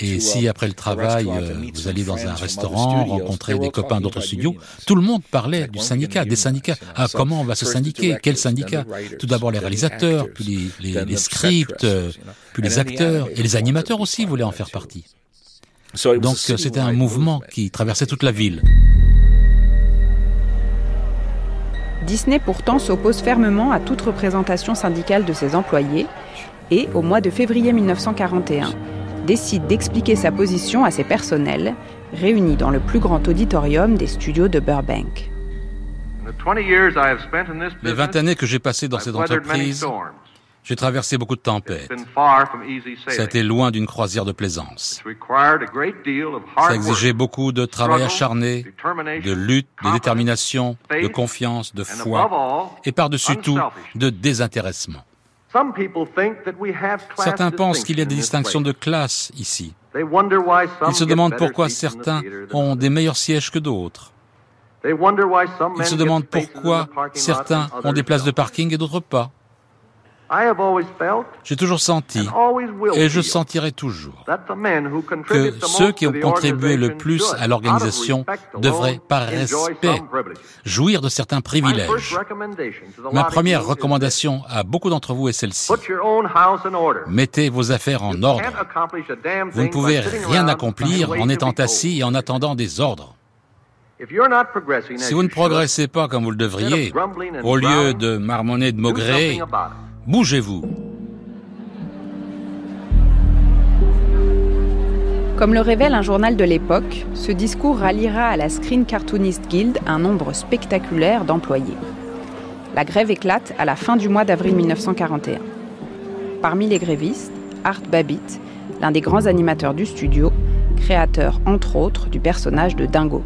et si après le travail, euh, vous alliez dans un restaurant, rencontrer des copains d'autres studios, tout le monde parlait du syndicat, des syndicats. Ah, comment on va se syndiquer? Quel syndicat? Tout d'abord les réalisateurs, puis les, les, scripts, puis les acteurs, et les animateurs aussi voulaient en faire partie. Donc c'était un mouvement qui traversait toute la ville. Disney pourtant s'oppose fermement à toute représentation syndicale de ses employés et, au mois de février 1941, décide d'expliquer sa position à ses personnels, réunis dans le plus grand auditorium des studios de Burbank. Les 20 années que j'ai passées dans cette entreprise, j'ai traversé beaucoup de tempêtes. Ça a été loin d'une croisière de plaisance. Ça exigeait beaucoup de travail acharné, de lutte, de détermination, de confiance, de foi et par-dessus tout, de désintéressement. Certains pensent qu'il y a des distinctions de classe ici. Ils se demandent pourquoi certains ont des meilleurs sièges que d'autres. Ils se demandent pourquoi certains ont des places de parking et d'autres pas. J'ai toujours senti, et je sentirai toujours, que ceux qui ont contribué le plus à l'organisation devraient, par respect, jouir de certains privilèges. Ma première recommandation à beaucoup d'entre vous est celle-ci. Mettez vos affaires en ordre. Vous ne pouvez rien accomplir en étant assis et en attendant des ordres. Si vous ne progressez pas comme vous le devriez, au lieu de marmonner de maugréer, Bougez-vous. Comme le révèle un journal de l'époque, ce discours ralliera à la Screen Cartoonist Guild un nombre spectaculaire d'employés. La grève éclate à la fin du mois d'avril 1941. Parmi les grévistes, Art Babbitt, l'un des grands animateurs du studio, créateur entre autres du personnage de Dingo.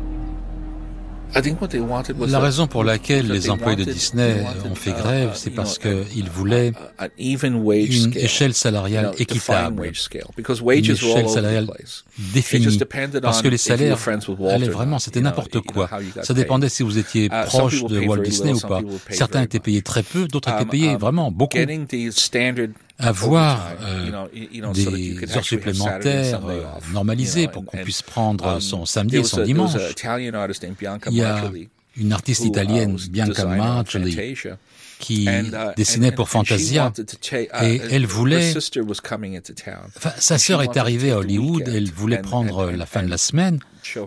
La raison pour laquelle les employés de Disney ont fait grève, c'est parce qu'ils voulaient une échelle salariale équitable, une échelle salariale définie, parce que les salaires allaient vraiment, c'était n'importe quoi. Ça dépendait si vous étiez proche de Walt Disney ou pas. Certains étaient payés très peu, d'autres étaient payés vraiment beaucoup avoir euh, des heures supplémentaires euh, normalisées pour qu'on puisse prendre um, son samedi et son dimanche. Il y a une artiste italienne, Bianca Margelli, qui uh, dessinait pour Fantasia. uh, et elle voulait enfin, sa sœur est arrivée à Hollywood elle voulait prendre la fin de la semaine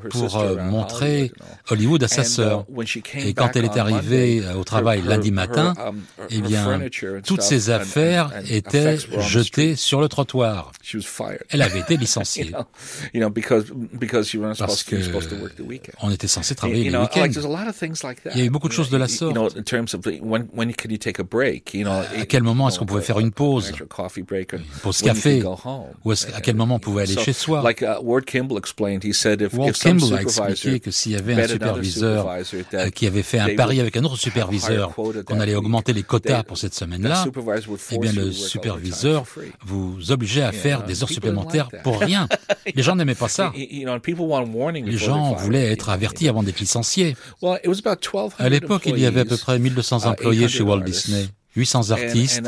pour euh, montrer Hollywood à sa sœur. Uh, Et quand elle est arrivée au travail lundi matin, um, eh bien, toutes ses affaires étaient jetées sur le trottoir. Elle avait été licenciée. Parce que on était censé travailler les week-ends. Il y a eu beaucoup de choses de la sorte. À quel moment est-ce qu'on pouvait faire une pause, une pause café, ou à quel moment on pouvait aller chez soi? Ward Kimball Kimball a expliqué que s'il y avait un superviseur euh, qui avait fait un pari avec un autre superviseur qu'on allait augmenter les quotas pour cette semaine-là, eh bien le superviseur vous obligeait à faire des heures supplémentaires pour rien. Les gens n'aimaient pas ça. Les gens voulaient être avertis avant d'être licenciés. À l'époque, il y avait à peu près 1200 employés chez Walt Disney. 800 artistes,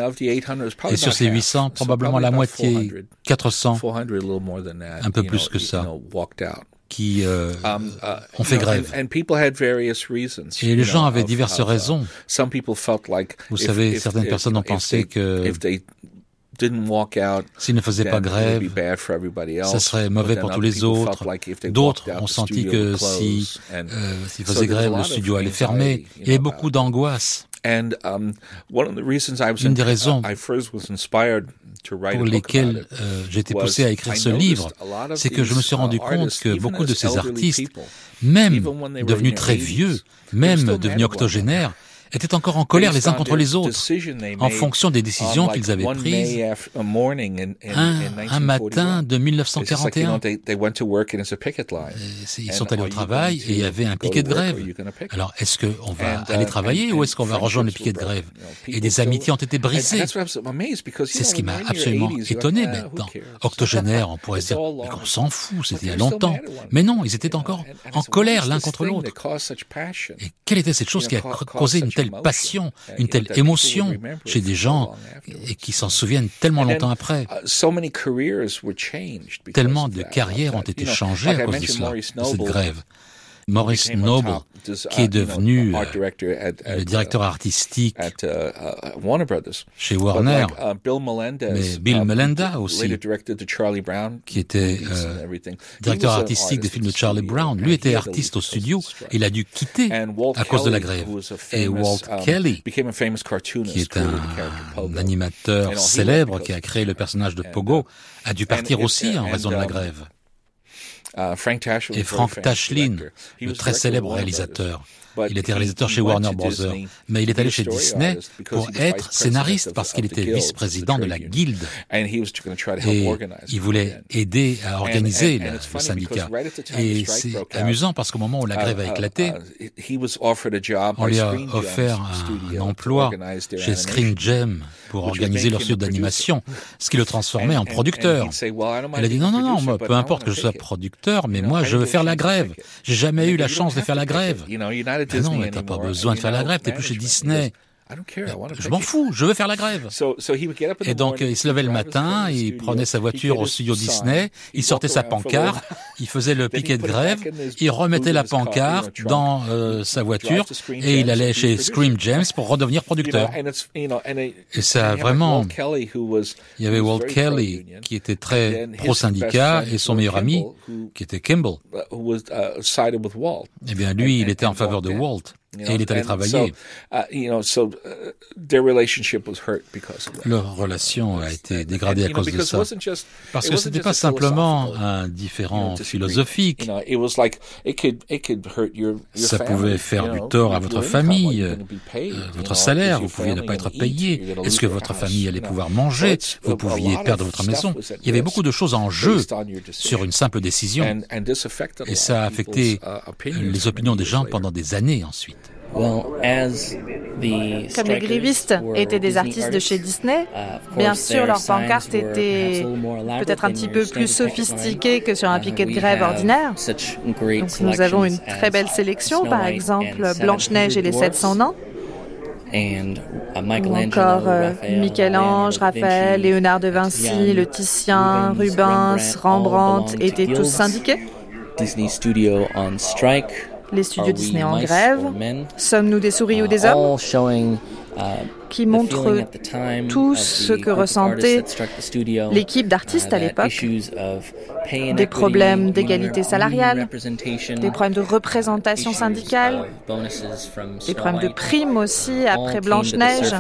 et sur ces 800, probablement la moitié, 400, un peu plus que ça, qui euh, um, uh, ont fait grève. Et les gens avaient diverses uh, raisons. Vous savez, certaines personnes ont pensé que S'ils ne faisaient pas grève, ça serait mauvais pour tous les autres. D'autres ont senti que si euh, s'ils faisaient grève, le studio allait fermer. Il y avait beaucoup uh, d'angoisse. Um, Une des raisons pour lesquelles euh, j'étais poussé à écrire ce livre, c'est que je me suis rendu uh, compte que beaucoup de ces artistes, même devenus très vieux, même devenus octogénaires, étaient encore en colère les uns contre les autres en fonction des décisions qu'ils avaient prises un, matin de 1941. Ils sont allés au travail et il y avait un piquet de grève. Alors, est-ce qu'on va aller travailler ou est-ce qu'on va rejoindre le piquet de grève? Et des amitiés ont été brisées. C'est ce qui m'a absolument étonné maintenant. Octogénaire, on pourrait se dire, mais on s'en fout, c'était il y a longtemps. Mais non, ils étaient encore en colère l'un contre l'autre. Et quelle était cette chose qui a causé une telle passion, une telle émotion chez des gens et qui s'en souviennent tellement longtemps après. Tellement de carrières ont été changées à cause de cela, de cette grève. Maurice Noble, qui est devenu uh, le directeur artistique uh, uh, chez Warner, mais Bill Melenda aussi, qui était euh, directeur artistique des films de Charlie Brown, lui était artiste au studio, il a dû quitter à cause de la grève. Et Walt um, Kelly, qui est un animateur célèbre qui a créé le personnage de Pogo, a dû partir aussi en raison de la um, grève. Uh, et Frank Tashlin, le très célèbre réalisateur. Il était réalisateur chez Warner Bros. Mais il est allé chez Disney pour être scénariste parce qu'il était vice-président de la Guilde. Et il voulait aider à organiser le, syndicat. Et c'est amusant parce qu'au moment où la grève a uh, éclaté, uh, on lui a offert un, emploi chez Screen Gem pour organiser leur studio d'animation, ce qui le transformait en producteur. Il a dit non, non, non, moi, peu importe que je sois producteur, mais moi, je veux faire la grève. J'ai jamais eu la chance de faire la grève. Ah non, mais t'as pas besoin de faire la grève, t'es plus chez Disney. Je m'en fous, je veux faire la grève. Et donc, il se levait le matin, il prenait sa voiture au studio Disney, il sortait sa pancarte, il faisait le piquet de grève, il remettait la pancarte dans euh, sa voiture et il allait chez Scream James pour redevenir producteur. Et ça vraiment... Il y avait Walt Kelly qui était très pro-syndicat et son meilleur ami qui était Kimball. Uh, eh bien, lui, il était en faveur de Walt. Et il est allé travailler. Leur relation a été dégradée à cause de ça. Parce que ce n'était pas simplement un différent philosophique. Ça pouvait faire du tort à votre famille, euh, votre salaire, vous pouviez ne pas être payé. Est-ce que votre famille allait pouvoir manger? Vous pouviez perdre votre maison. Il y avait beaucoup de choses en jeu sur une simple décision. Et ça a affecté uh, les opinions des gens pendant des années ensuite. Comme les grévistes étaient des artistes de chez Disney, uh, bien sûr leurs pancartes étaient peut-être un petit peu plus sophistiquées que sur un piquet de grève ordinaire. Donc nous avons une très belle sélection, par exemple Blanche-Neige et les 700 nains. Ou encore euh, Michel-Ange, Raphaël, Léonard de Vinci, le Titien, Rubens, Rembrandt étaient tous syndiqués. Disney Studio on strike les studios Disney en grève, Sommes-nous des souris ou des hommes? Qui montrent tout ce que ressentait l'équipe d'artistes à uh, l'époque, des problèmes d'égalité salariale, des problèmes de représentation syndicale, des problèmes de primes aussi après Blanche-Neige.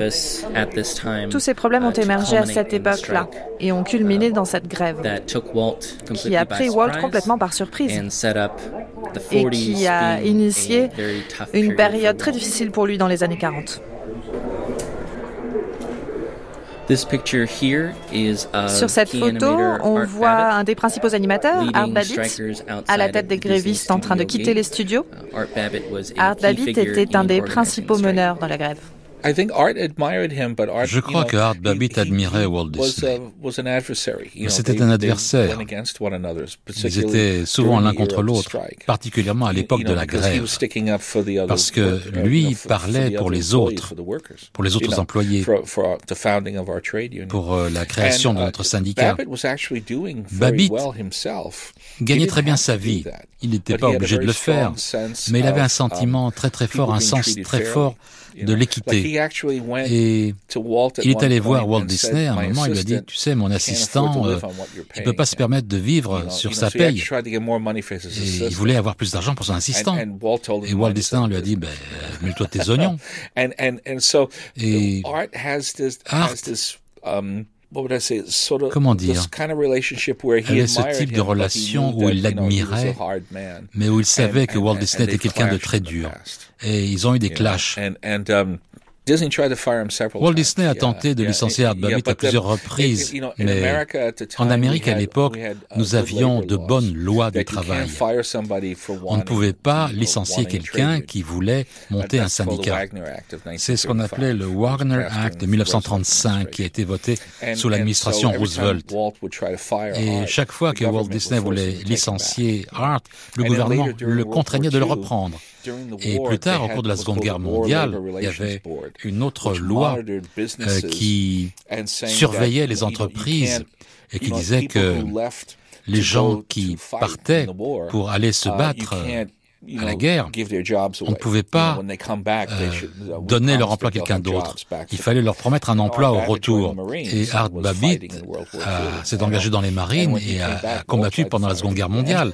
Tous ces problèmes ont uh, émergé à cette époque-là et ont culminé dans cette grève qui a pris Walt complètement par surprise et qui a initié une période très difficile pour lui dans les années 40. Sur cette photo, on voit un des principaux animateurs, Art Babbitt, à la tête des grévistes en train de quitter les studios. Uh, Art Babbitt était un des principaux meneurs dans la grève. Je crois que Art Babbitt admirait Walt Disney. Mais c'était un adversaire. Ils étaient souvent l'un contre l'autre, particulièrement à l'époque de la grève. Parce que lui parlait pour les autres, pour les autres employés, pour la création de notre syndicat. Babbitt gagnait très bien sa vie. Il n'était pas obligé de le faire, mais il avait un sentiment très très fort, un sens très fort de l'équité. Et il est allé voir Walt Disney à un moment, il lui a dit, tu sais, mon assistant, euh, il peut pas se permettre de vivre sur sa paye. Et il voulait avoir plus d'argent pour son assistant. Et Walt Disney lui a dit, ben, mets-toi tes oignons. Et Art comment dire, avait ce type de relation où il l'admirait, mais où il savait que Walt Disney était quelqu'un de très dur. Et ils ont eu des clashs. Walt Disney a tenté de licencier Art Babbitt à plusieurs reprises, mais en Amérique à l'époque, nous avions de bonnes lois de travail. On ne pouvait pas licencier quelqu'un qui voulait monter un syndicat. C'est ce qu'on appelait le Wagner Act de 1935 qui a été voté sous l'administration Roosevelt. Et chaque fois que Walt Disney voulait licencier Art, le gouvernement le contraignait de le reprendre. Et plus tard, au cours de la Seconde Guerre mondiale, il y avait une autre loi euh, qui surveillait les entreprises et qui disait que les gens qui partaient pour aller se battre à la guerre, on ne pouvait pas euh, donner leur emploi à quelqu'un d'autre. Il fallait leur promettre un emploi au retour. Et Art Babbitt s'est engagé dans les marines et a, combattu pendant la Seconde Guerre mondiale.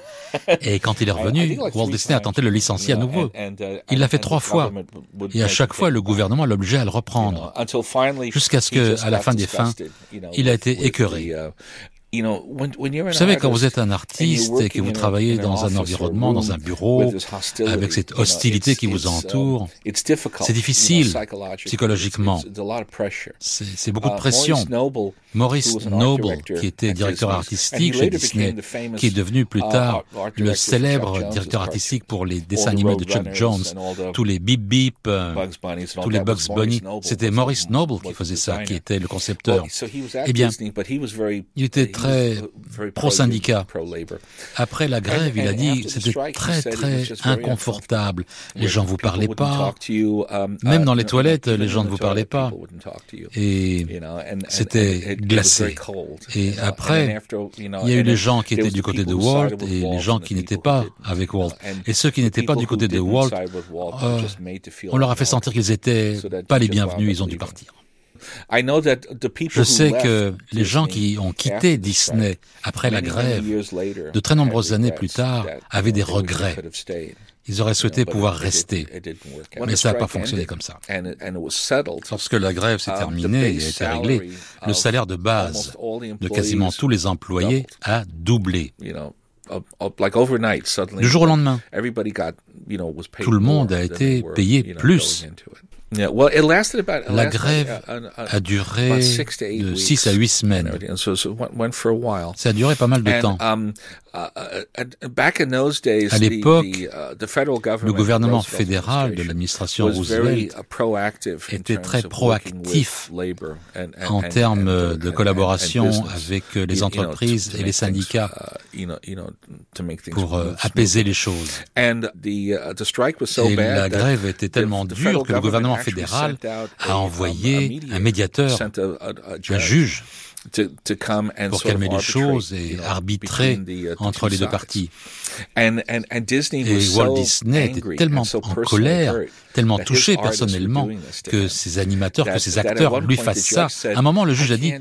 Et quand il est revenu, Walt Disney a tenté de le licencier à nouveau. Il l'a fait trois fois. Et à chaque fois, le gouvernement l'obligeait à le reprendre. Jusqu'à ce que, à la fin des fins, il a été écœuré. Vous savez, quand vous êtes un artiste et que vous travaillez dans un environnement, dans un bureau, avec cette hostilité qui vous entoure, c'est difficile psychologiquement. C'est beaucoup de pression. Maurice Noble, qui était directeur artistique chez Disney, qui est devenu plus tard le célèbre directeur artistique pour les dessins animés de Chuck Jones, tous les Beep Beep, euh, tous les Bugs Bunny, c'était Maurice Noble qui faisait ça, qui était le concepteur. Eh bien, il était très pro-syndicat. Après la grève, il a dit c'était très très inconfortable. Les gens vous parlaient pas. Même dans les toilettes, les gens ne vous parlaient pas. Et c'était glacé. Et après, il y a eu les gens qui étaient du côté de Walt et les gens qui n'étaient pas avec Walt. Et ceux qui n'étaient pas du côté de Walt, euh, on leur a fait sentir qu'ils étaient pas les bienvenus, ils ont dû partir. Je sais que les gens qui ont quitté Disney après la grève, de très nombreuses années plus tard, avaient des regrets. Ils auraient souhaité pouvoir rester, mais ça n'a pas fonctionné comme ça. Lorsque la grève s'est uh, terminée et a été réglée, le salaire de base de quasiment tous les employés a doublé. Du jour au lendemain, tout le monde a été payé plus. La grève a duré de 6 à 8 semaines. Ça a duré pas mal de temps. Um, à l'époque, le gouvernement fédéral de l'administration Roosevelt était très proactif en termes de collaboration avec les entreprises et les syndicats pour euh, apaiser les choses. Et la grève était tellement dure que le gouvernement fédéral a envoyé un médiateur, un juge, pour calmer les choses et arbitrer uh, entre les deux parties. Et Walt Disney était tellement en colère, tellement touché personnellement que ses animateurs, que ses acteurs lui fassent ça. À un moment, le juge a dit,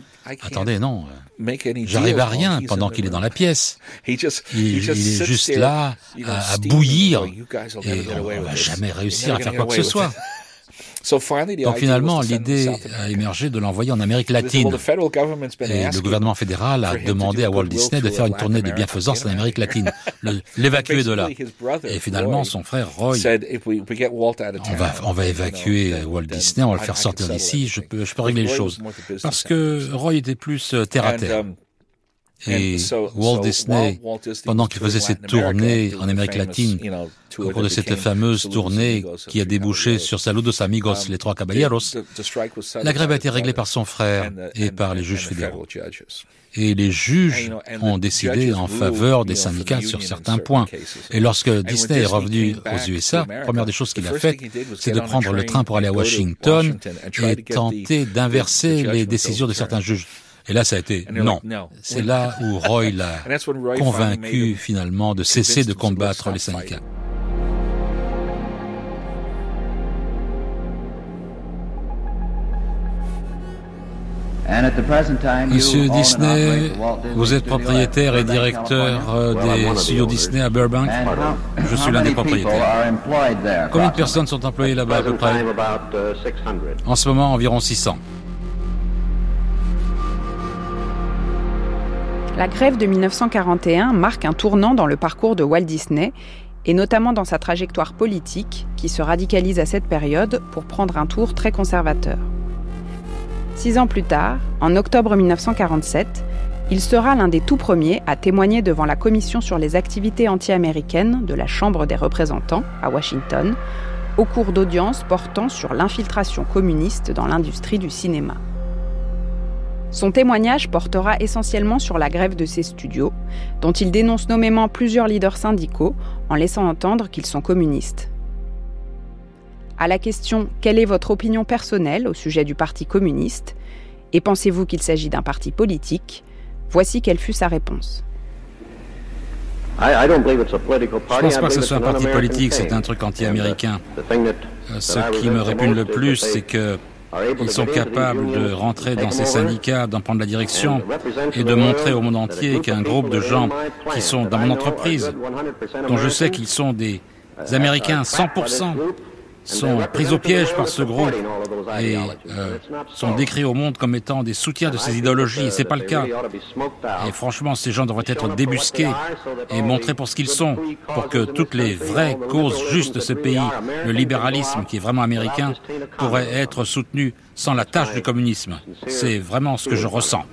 attendez, non, j'arrive à rien pendant qu'il est dans la pièce. Il, est juste là à, bouillir et on ne va jamais réussir à faire quoi que ce soit. Donc finalement, l'idée a émergé de l'envoyer en Amérique latine. Et le gouvernement fédéral a demandé à Walt Disney de faire une tournée de bienfaisance en Amérique latine, l'évacuer de là. Et finalement, son frère Roy, on va, on va évacuer Walt Disney, on va le faire sortir d'ici, je peux, je peux régler les choses. Parce que Roy était plus euh, terre à terre. Um, Et Walt Disney, pendant qu'il faisait cette tournée en Amérique latine, au cours de cette fameuse tournée qui a débouché sur Saludos Amigos, les trois caballeros, la grève a été réglée par son frère et par les juges fédéraux. Et les juges ont décidé en faveur des syndicats sur certains points. Et lorsque Disney est revenu aux USA, la première des choses qu'il a faites, c'est de prendre le train pour aller à Washington et tenter d'inverser les décisions de certains juges. Et là, ça a été non. C'est là où Roy l'a convaincu finalement de cesser de combattre les syndicats. Monsieur Disney, vous êtes propriétaire et directeur euh, des studios Disney à Burbank. Je suis l'un des propriétaires. Combien de personnes sont employées là-bas à peu près? En ce moment, environ 600. La grève de 1941 marque un tournant dans le parcours de Walt Disney, et notamment dans sa trajectoire politique, qui se radicalise à cette période pour prendre un tour très conservateur. Six ans plus tard, en octobre 1947, il sera l'un des tout premiers à témoigner devant la Commission sur les activités anti-américaines de la Chambre des représentants à Washington, au cours d'audiences portant sur l'infiltration communiste dans l'industrie du cinéma. Son témoignage portera essentiellement sur la grève de ses studios, dont il dénonce nommément plusieurs leaders syndicaux en laissant entendre qu'ils sont communistes. À la question Quelle est votre opinion personnelle au sujet du Parti communiste? Et pensez-vous qu'il s'agit d'un parti politique? Voici quelle fut sa réponse. Je ne pense pas que ce soit un parti politique, c'est un truc anti-américain. Euh, ce qui me répugne le plus, c'est que ils sont capables de rentrer dans ces syndicats, d'en prendre la direction et de montrer au monde entier qu'un groupe de gens qui sont dans mon entreprise, dont je sais qu'ils sont des Américains 100%, sont pris au piège par ce groupe et euh, sont décrits au monde comme étant des soutiens de ces idéologies. Et c'est pas le cas. Et franchement, ces gens devraient être débusqués et montrés pour ce qu'ils sont, pour que toutes les vraies causes justes de ce pays, le libéralisme qui est vraiment américain, pourraient être soutenues sans la tâche du communisme. C'est vraiment ce que je ressens.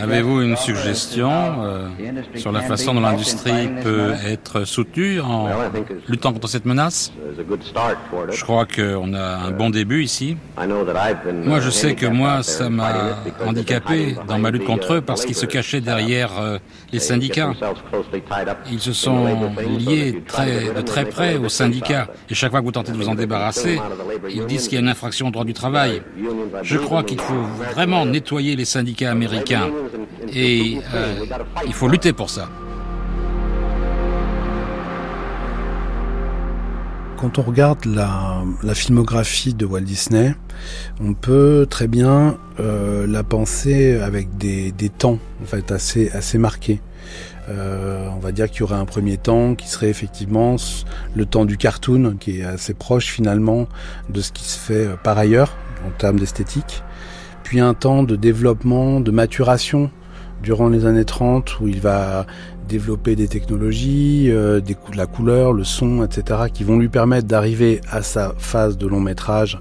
Avez-vous une suggestion euh, sur la façon dont l'industrie peut être soutenue en luttant contre cette menace? Je crois qu'on a un bon début ici. Moi, je sais que moi, ça m'a handicapé dans ma lutte contre eux parce qu'ils se cachaient derrière euh, les syndicats. Ils se sont liés de très près aux syndicats. Et chaque fois que vous tentez de vous en débarrasser, ils disent qu'il y a une infraction au droit du travail. Je crois qu'il faut vraiment nettoyer les syndicats américains et euh, il faut lutter pour ça. Quand on regarde la, filmographie de Walt Disney, on peut très bien euh, la penser avec des, temps en fait assez assez marqués. Euh, on va dire qu'il y aurait un premier temps qui serait effectivement le temps du cartoon, qui est assez proche finalement de ce qui se fait par ailleurs en termes d'esthétique puis un temps de développement, de maturation durant les années 30 où il va développer des technologies, euh, des, de la couleur, le son, etc., qui vont lui permettre d'arriver à sa phase de long métrage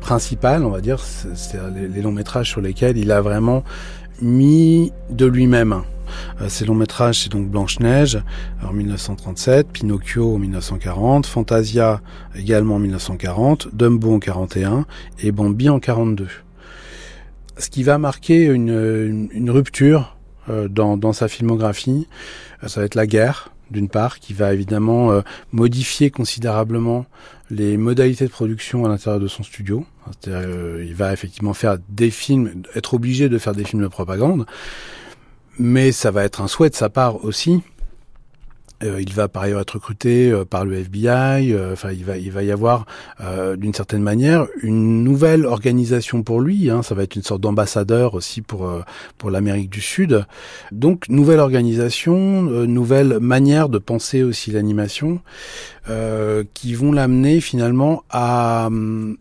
principale, on va dire, c'est les, longs métrages sur lesquels il a vraiment mis de lui-même. Euh, ces longs métrages, c'est donc Blanche-Neige en 1937, Pinocchio en 1940, Fantasia également en 1940, Dumbo en 41 et Bambi en 42 ce qui va marquer une, rupture euh, dans, dans, sa filmographie, euh, ça va être la guerre, d'une part, qui va évidemment euh, modifier considérablement les modalités de production à l'intérieur de son studio. il va effectivement faire des films, être obligé de faire des films de propagande, mais ça va être un souhait de sa part aussi euh, il va par ailleurs être recruté euh, par le FBI. Euh, il va, y avoir d'une certaine manière une nouvelle organisation pour lui. Hein, ça va être une sorte d'ambassadeur aussi pour pour l'Amérique du Sud. Donc nouvelle organisation, nouvelle manière de penser aussi l'animation, qui vont l'amener finalement à,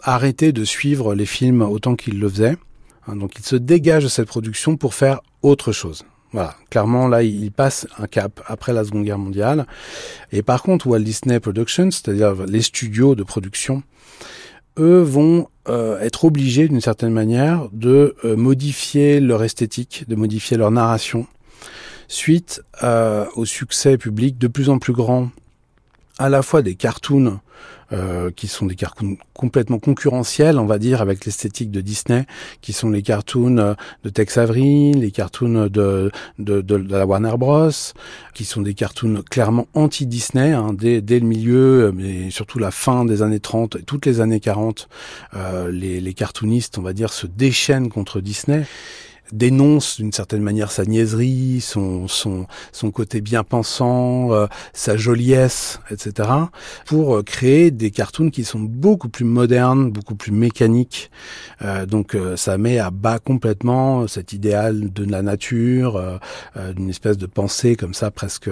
arrêter de suivre les films autant qu'il le faisait. Hein, donc il se dégage de cette production pour faire autre chose. Voilà, clairement là, il passe un cap après la Seconde Guerre mondiale. Et par contre, Walt Disney Productions, c'est-à-dire les studios de production, eux vont euh, être obligés d'une certaine manière de euh, modifier leur esthétique, de modifier leur narration, suite euh, au succès public de plus en plus grand à la fois des cartoons euh, qui sont des cartoons complètement concurrentiels, on va dire, avec l'esthétique de Disney, qui sont les cartoons euh, de Tex Avery, les cartoons de, de, de, la Warner Bros, qui sont des cartoons clairement anti-Disney, hein, dès, dès, le milieu, mais surtout la fin des années 30 et toutes les années 40, euh, les, les cartoonistes, on va dire, se déchaînent contre Disney dénonce d'une certaine manière sa niaiserie, son, son, son côté bien pensant, euh, sa joliesse, etc., pour euh, créer des cartoons qui sont beaucoup plus modernes, beaucoup plus mécaniques. Euh, donc ça met à bas complètement cet idéal de la nature, d'une espèce de pensée comme ça presque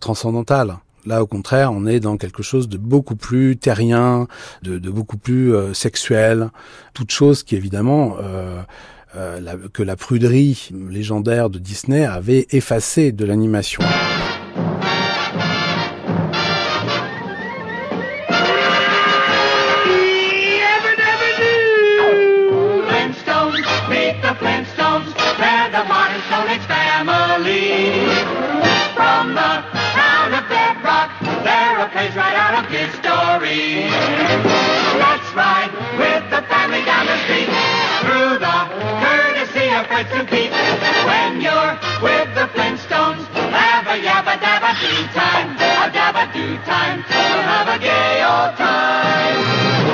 transcendantale. Là, au contraire, on est dans quelque chose de beaucoup plus terrien, de, de beaucoup plus sexuel, toute chose qui évidemment euh, euh, la, que la pruderie légendaire de Disney avait effacé de l'animation.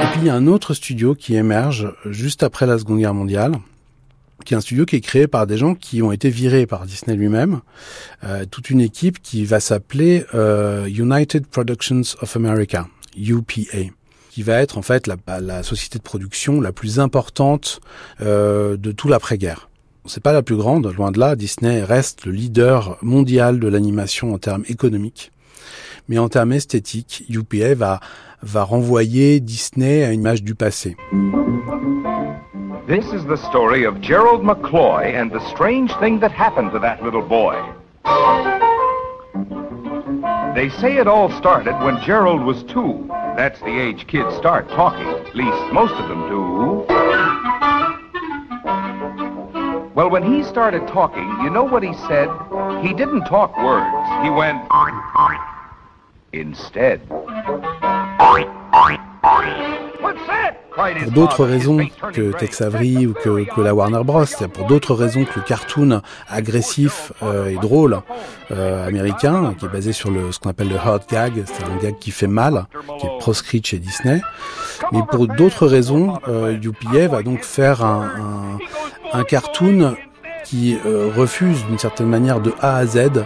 Et puis il y a un autre studio qui émerge juste après la Seconde Guerre mondiale, qui est un studio qui est créé par des gens qui ont été virés par Disney lui-même, euh, toute une équipe qui va s'appeler euh, United Productions of America, UPA qui va être en fait la, société de production la plus importante euh, de tout l'après-guerre. C'est pas la plus grande, loin de là. Disney reste le leader mondial de l'animation en termes économiques. Mais en termes esthétiques, UPA va, va renvoyer Disney à une image du passé. This is the story of Gerald McCloy and the strange thing that happened to that little boy. They say it all started when Gerald was two. That's the age kids start talking. At least most of them do. Well, when he started talking, you know what he said? He didn't talk words. He went instead. Pour d'autres raisons que Tex Avery ou que, que la Warner Bros. Pour d'autres raisons que le cartoon agressif euh, et drôle euh, américain, qui est basé sur le, ce qu'on appelle le hot gag, c'est un gag qui fait mal, qui est proscrit chez Disney. Mais pour d'autres raisons, euh, UPA va donc faire un, un, un cartoon qui euh, refuse d'une certaine manière de A à Z,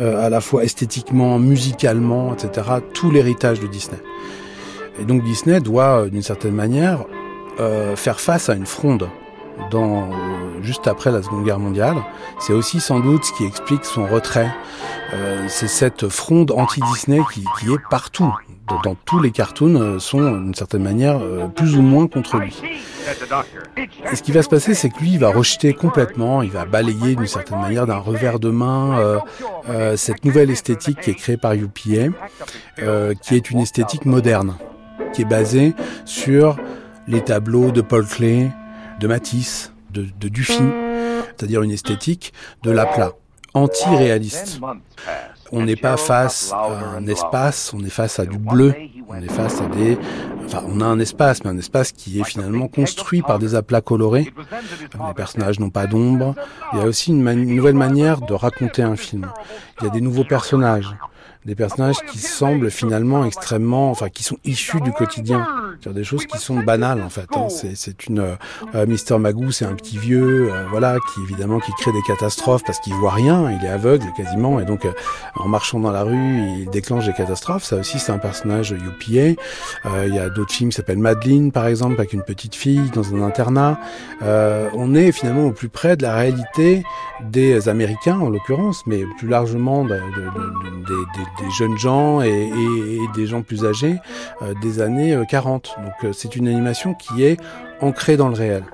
euh, à la fois esthétiquement, musicalement, etc., tout l'héritage de Disney. Et donc Disney doit, euh, d'une certaine manière, euh, faire face à une fronde dans, euh, juste après la Seconde Guerre mondiale. C'est aussi sans doute ce qui explique son retrait. Euh, c'est cette fronde anti-Disney qui, qui, est partout. Dans, tous les cartoons euh, sont d'une certaine manière plus ou moins contre lui. Et ce qui va se passer, c'est que lui, il va rejeter complètement, il va balayer d'une certaine manière d'un revers de main cette nouvelle esthétique qui est créée par UPA, qui est une esthétique moderne qui est basé sur les tableaux de Paul Klee, de Matisse, de, de Dufy, c'est-à-dire une esthétique de l'aplat, anti-réaliste. On n'est pas face à un espace, on est face à du bleu, on est face à des... Enfin, on a un espace, mais un espace qui est finalement construit par des aplats colorés. Les personnages n'ont pas d'ombre. Il y a aussi une, une nouvelle manière de raconter un film. Il y a des nouveaux personnages des personnages qui semblent finalement extrêmement, enfin, qui sont issus du quotidien, c'est-à-dire des choses qui sont banales en fait. Hein. C'est une euh, euh, Mister Magoo, c'est un petit vieux, euh, voilà, qui évidemment qui crée des catastrophes parce qu'il voit rien, il est aveugle quasiment, et donc en marchant dans la rue, il déclenche des catastrophes. Ça aussi, c'est un personnage UPA. Il y a d'autres films qui s'appellent Madeline, par exemple, avec une petite fille dans un internat. on est finalement au plus près de la réalité des Américains en l'occurrence, mais plus largement de, de, de, des des jeunes gens et, des gens plus âgés euh, des années 40. Euh, Donc euh, c'est une animation qui est ancrée dans le réel.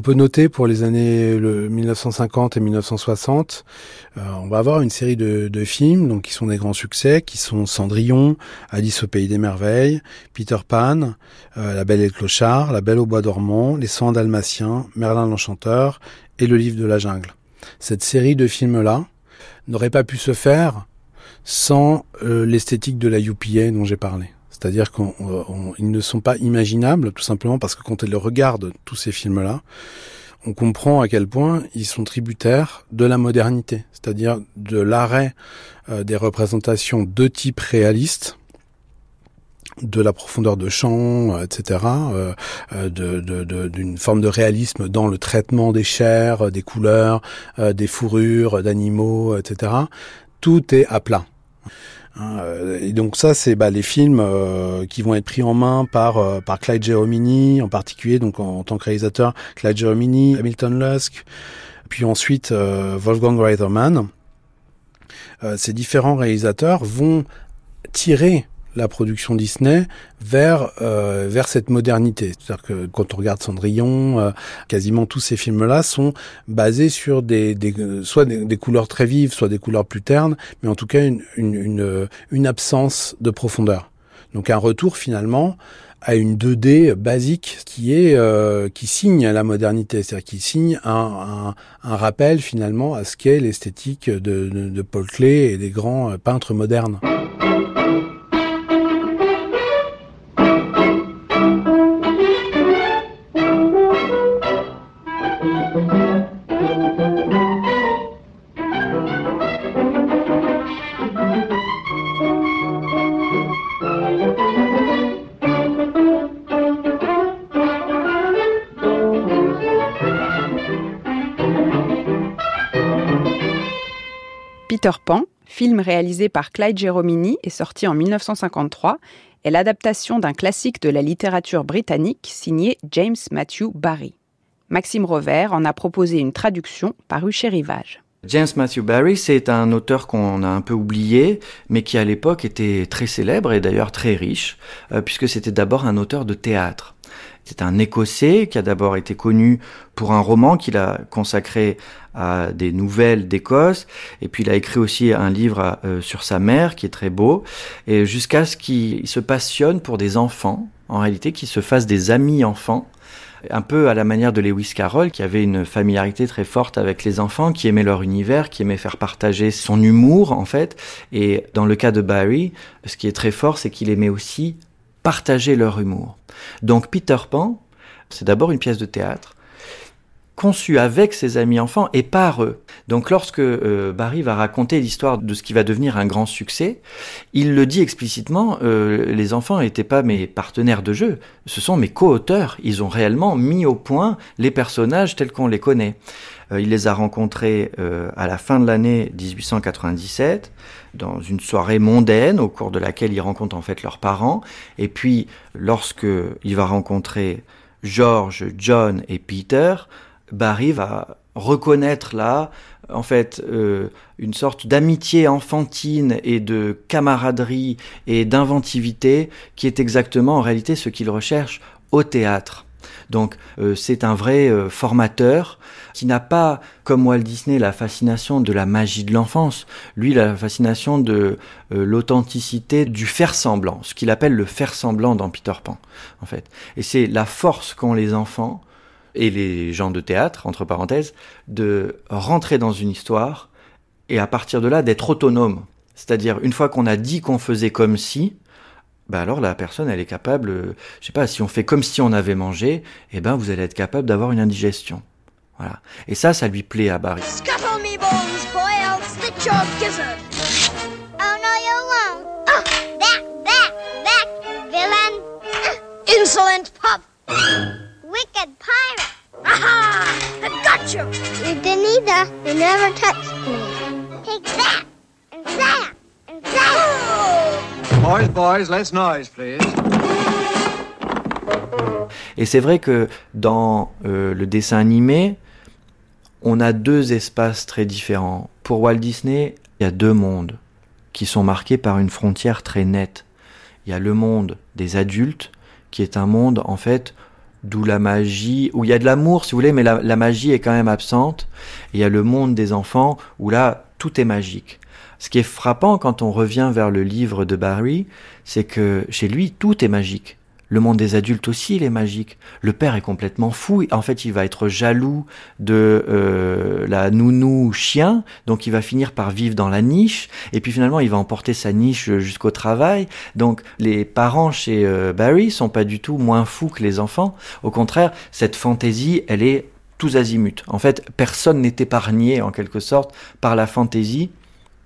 Peut noter pour les années le 1950 et 1960, euh, on va avoir une série de, films donc qui sont des grands succès, qui sont Cendrillon, Alice au pays des merveilles, Peter Pan, euh, La Belle et le Clochard, La Belle au bois dormant, Les Soins dalmatiens, Merlin l'enchanteur et Le Livre de la jungle. Cette série de films là n'aurait pas pu se faire sans euh, l'esthétique de la UPA dont j'ai parlé. C'est-à-dire qu'ils ne sont pas imaginables, tout simplement parce que quand elle regarde tous ces films-là, on comprend à quel point ils sont tributaires de la modernité, c'est-à-dire de l'arrêt euh, des représentations de type réaliste, de la profondeur de champ, euh, etc., euh, d'une forme de réalisme dans le traitement des chairs, des couleurs, des fourrures, d'animaux, etc. Tout est à plat. Hein, euh, et donc ça, c'est bah, les films euh, qui vont être pris en main par euh, par Clyde Geromini, en particulier donc en, tant que réalisateur, Clyde Geromini, Hamilton Lusk, puis ensuite Wolfgang Reitherman. ces différents réalisateurs vont tirer la production Disney vers euh, vers cette modernité. C'est-à-dire que quand on regarde Cendrillon, euh, quasiment tous ces films-là sont basés sur des, des soit des, couleurs très vives, soit des couleurs plus ternes, mais en tout cas une, une, une, absence de profondeur. Donc un retour finalement à une 2D basique qui est euh, qui signe la modernité, c'est-à-dire qui signe un, un, rappel finalement à ce qu'est l'esthétique de, de, de Paul Klee et des grands peintres modernes. Peter Pan, film réalisé par Clyde Geromini et sorti en 1953, est l'adaptation d'un classique de la littérature britannique signé James Matthew Barry. Maxime Rover en a proposé une traduction parue chez Rivage. James Matthew Barry, c'est un auteur qu'on a un peu oublié, mais qui à l'époque était très célèbre et d'ailleurs très riche, euh, puisque c'était d'abord un auteur de théâtre. C'est un Écossais qui a d'abord été connu pour un roman qu'il a consacré à des nouvelles d'Écosse, et puis il a écrit aussi un livre euh, sur sa mère qui est très beau, et jusqu'à ce qu'il se passionne pour des enfants, en réalité, qu'il se fasse des amis enfants, un peu à la manière de Lewis Carroll, qui avait une familiarité très forte avec les enfants, qui aimait leur univers, qui aimait faire partager son humour, en fait. Et dans le cas de Barry, ce qui est très fort, c'est qu'il aimait aussi partager leur humour. Donc Peter Pan, c'est d'abord une pièce de théâtre conçue avec ses amis enfants et par eux. Donc lorsque euh, Barry va raconter l'histoire de ce qui va devenir un grand succès, il le dit explicitement, euh, les enfants n'étaient pas mes partenaires de jeu, ce sont mes co-auteurs, ils ont réellement mis au point les personnages tels qu'on les connaît. Euh, il les a rencontrés à la fin de l'année 1897 dans une soirée mondaine au cours de laquelle il rencontre en fait leurs parents. Et puis, lorsque il va rencontrer George, John et Peter, Barry va reconnaître là, en fait, euh, une sorte d'amitié enfantine et de camaraderie et d'inventivité qui est exactement en réalité ce qu'il recherche au théâtre. Donc euh, c'est un vrai euh, formateur qui n'a pas, comme Walt Disney, la fascination de la magie de l'enfance. Lui, la fascination de euh, l'authenticité du faire semblant, ce qu'il appelle le faire semblant dans Peter Pan, en fait. Et c'est la force qu'ont les enfants et les gens de théâtre, entre parenthèses, de rentrer dans une histoire et à partir de là d'être autonome. C'est-à-dire, une fois qu'on a dit qu'on faisait comme si, bah alors la personne elle est capable, euh, je sais pas, si on fait comme si on avait mangé, eh ben vous allez être capable d'avoir une indigestion. Voilà. Et ça, ça lui plaît à Barry. Scuttle me bones, boy, I'll stitch your gizzard. Oh no, you won't. Oh, back, back, back, villain. Uh, insolent pup. Wicked pirate. Aha! I got you. You didn't either. You never touched me. Take that, and that, and that. Boys, boys, less noise, please. Et c'est vrai que dans euh, le dessin animé, on a deux espaces très différents. Pour Walt Disney, il y a deux mondes qui sont marqués par une frontière très nette. Il y a le monde des adultes, qui est un monde en fait d'où la magie, où il y a de l'amour si vous voulez, mais la, la, magie est quand même absente. Et il y a le monde des enfants où là, tout est magique. Ce qui est frappant quand on revient vers le livre de Barry, c'est que chez lui, tout est magique. Le monde des adultes aussi, il est magique. Le père est complètement fou. En fait, il va être jaloux de euh, la nounou chien, donc il va finir par vivre dans la niche. Et puis finalement, il va emporter sa niche jusqu'au travail. Donc les parents chez euh, Barry sont pas du tout moins fous que les enfants. Au contraire, cette fantaisie, elle est tous azimuts. En fait, personne n'est épargné en quelque sorte par la fantaisie,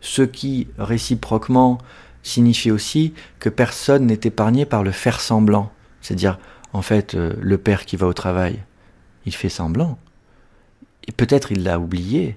ce qui réciproquement signifie aussi que personne n'est épargné par le faire semblant. C'est-à-dire, en fait, euh, le père qui va au travail, il fait semblant. Et peut-être il l'a oublié,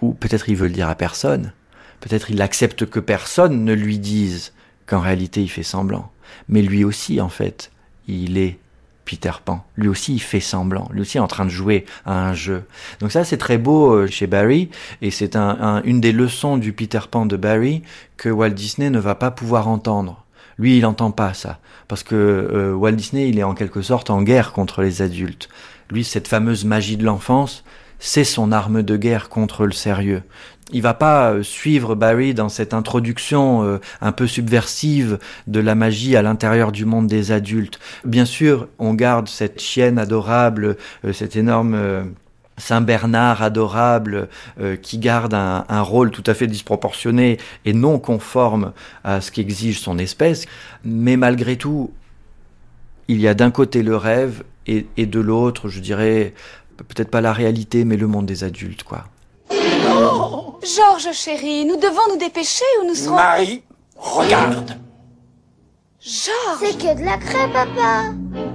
ou peut-être il veut le dire à personne. Peut-être il accepte que personne ne lui dise qu'en réalité il fait semblant. Mais lui aussi, en fait, il est Peter Pan. Lui aussi, il fait semblant. Lui aussi est en train de jouer à un jeu. Donc ça, c'est très beau euh, chez Barry, et c'est une des leçons du Peter Pan de Barry que Walt Disney ne va pas pouvoir entendre. Lui, il n'entend pas ça, parce que euh, Walt Disney, il est en quelque sorte en guerre contre les adultes. Lui, cette fameuse magie de l'enfance, c'est son arme de guerre contre le sérieux. Il va pas euh, suivre Barry dans cette introduction euh, un peu subversive de la magie à l'intérieur du monde des adultes. Bien sûr, on garde cette chienne adorable, cette énorme Saint Bernard adorable euh, qui garde un, rôle tout à fait disproportionné et non conforme à ce qu'exige son espèce. Mais malgré tout, il y a d'un côté le rêve et, de l'autre, je dirais, peut-être pas la réalité, mais le monde des adultes, quoi. Oh Georges, chéri, nous devons nous dépêcher ou nous serons... Marie, regarde. Georges. C'est que de la crêpe, papa.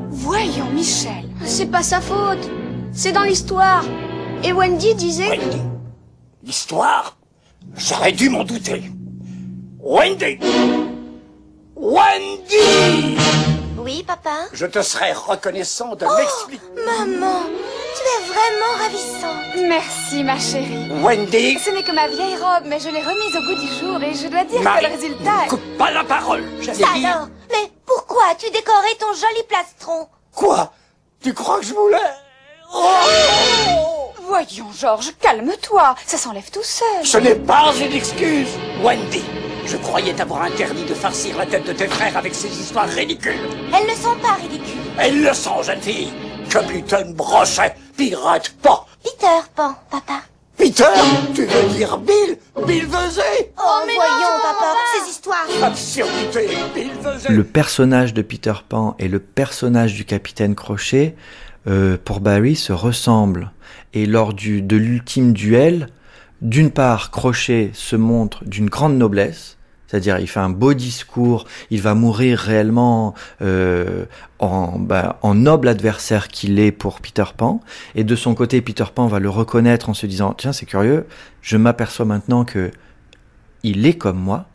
Voyons, Michel. C'est pas sa faute. C'est dans l'histoire. Et Wendy disait... Wendy. L'histoire? J'aurais dû m'en douter. Wendy. Wendy! Oui, papa. Je te serais reconnaissant de oh, m'expliquer... Maman, tu es vraiment ravissante. Merci, ma chérie. Wendy Ce n'est que ma vieille robe, mais je l'ai remise au goût du jour et je dois dire que le résultat... Ne coupe pas la parole, Ça alors Mais pourquoi as-tu décoré ton joli plastron? Quoi? Tu crois que je voulais? Oh Voyons, Georges, calme-toi. Ça s'enlève tout seul. Ce n'est pas une excuse, Wendy. Je croyais t'avoir interdit de farcir la tête de tes frères avec ces histoires ridicules. Elles ne sont pas ridicules. Elles le sont, jeune fille. Capitaine Brochet, pirate pas. Peter Pan, papa. Peter Tu veux dire Bill? Bill Vesey Oh, mais voyons, papa, ces histoires Absurdité, Bill Vesey Le personnage de Peter Pan et le personnage du capitaine Crochet euh, pour Barry se ressemblent. Et lors du, de l'ultime duel, d'une part, Crochet se montre d'une grande noblesse, c'est-à-dire il fait un beau discours, il va mourir réellement euh, en, bah, en noble adversaire qu'il est pour Peter Pan. Et de son côté, Peter Pan va le reconnaître en se disant tiens c'est curieux, je m'aperçois maintenant que il est comme moi,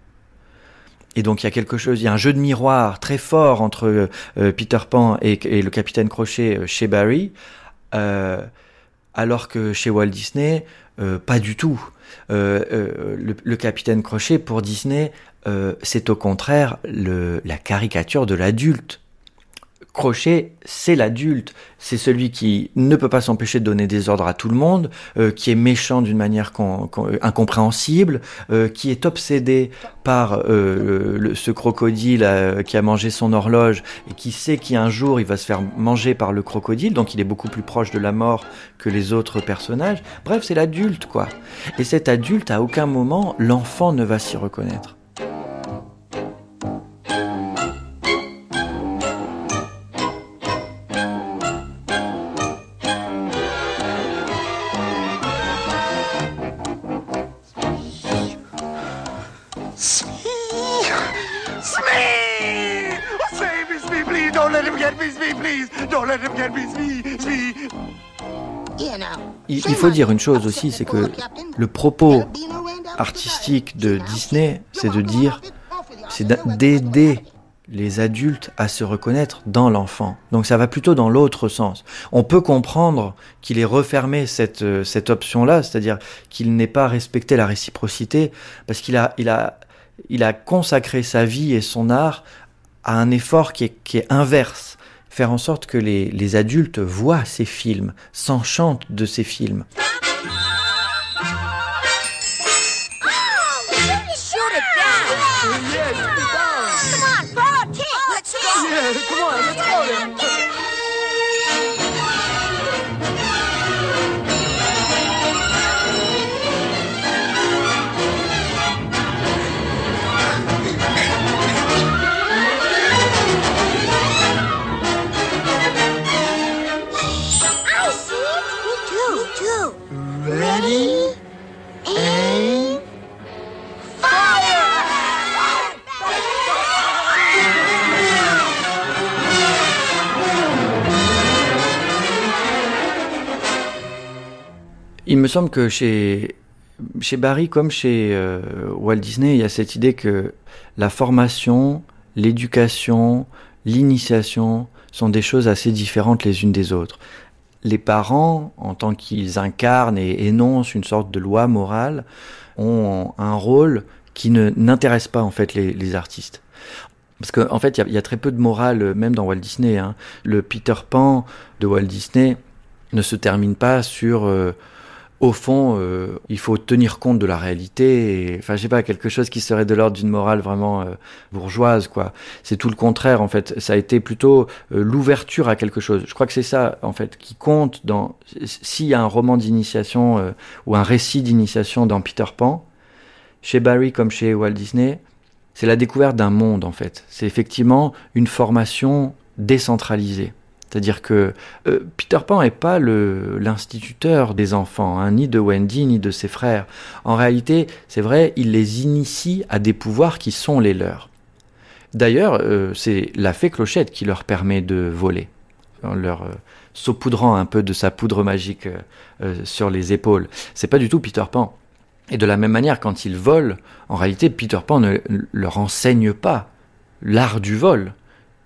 et donc il y a quelque chose, il y a un jeu de miroir très fort entre euh, Peter Pan et, le capitaine Crochet euh, chez Barry, alors que chez Walt Disney, pas du tout. Le, capitaine Crochet pour Disney, c'est au contraire la caricature de l'adulte. Crochet, c'est l'adulte, c'est celui qui ne peut pas s'empêcher de donner des ordres à tout le monde, euh, qui est méchant d'une manière incompréhensible, euh, qui est obsédé par euh, ce crocodile qui a mangé son horloge et qui sait qu'un jour il va se faire manger par le crocodile, donc il est beaucoup plus proche de la mort que les autres personnages. Bref, c'est l'adulte, quoi. Et cet adulte, à aucun moment, l'enfant ne va s'y reconnaître. Il, faut dire une chose aussi, c'est que le propos artistique de Disney, c'est de dire, c'est d'aider les adultes à se reconnaître dans l'enfant. Donc ça va plutôt dans l'autre sens. On peut comprendre qu'il ait refermé cette, euh, cette option-là, c'est-à-dire qu'il n'ait pas respecté la réciprocité, parce qu'il a, il a, il a consacré sa vie et son art à un effort qui est, qui est inverse faire en sorte que les, les adultes voient ces films, s'enchantent de ces films. Il me semble que chez, chez Barry, comme chez euh, Walt Disney, il y a cette idée que la formation, l'éducation, l'initiation sont des choses assez différentes les unes des autres. Les parents, en tant qu'ils incarnent et énoncent une sorte de loi morale, ont un rôle qui n'intéresse pas en fait les, artistes. Parce qu'en en fait, il y, y, a très peu de morale, même dans Walt Disney. Hein. Le Peter Pan de Walt Disney ne se termine pas sur euh, au fond, euh, il faut tenir compte de la réalité. Enfin, je sais pas, quelque chose qui serait de l'ordre d'une morale vraiment euh, bourgeoise, quoi. C'est tout le contraire, en fait. Ça a été plutôt euh, l'ouverture à quelque chose. Je crois que c'est ça, en fait, qui compte dans. S'il y a un roman d'initiation ou un récit d'initiation dans Peter Pan, chez Barry comme chez Walt Disney, c'est la découverte d'un monde, en fait. C'est effectivement une formation décentralisée. C'est-à-dire que euh, Peter Pan n'est pas l'instituteur des enfants, hein, ni de Wendy, ni de ses frères. En réalité, c'est vrai, il les initie à des pouvoirs qui sont les leurs. D'ailleurs, euh, c'est la fée Clochette qui leur permet de voler, en leur euh, saupoudrant un peu de sa poudre magique sur les épaules. C'est pas du tout Peter Pan. Et de la même manière, quand ils volent, en réalité, Peter Pan ne leur enseigne pas l'art du vol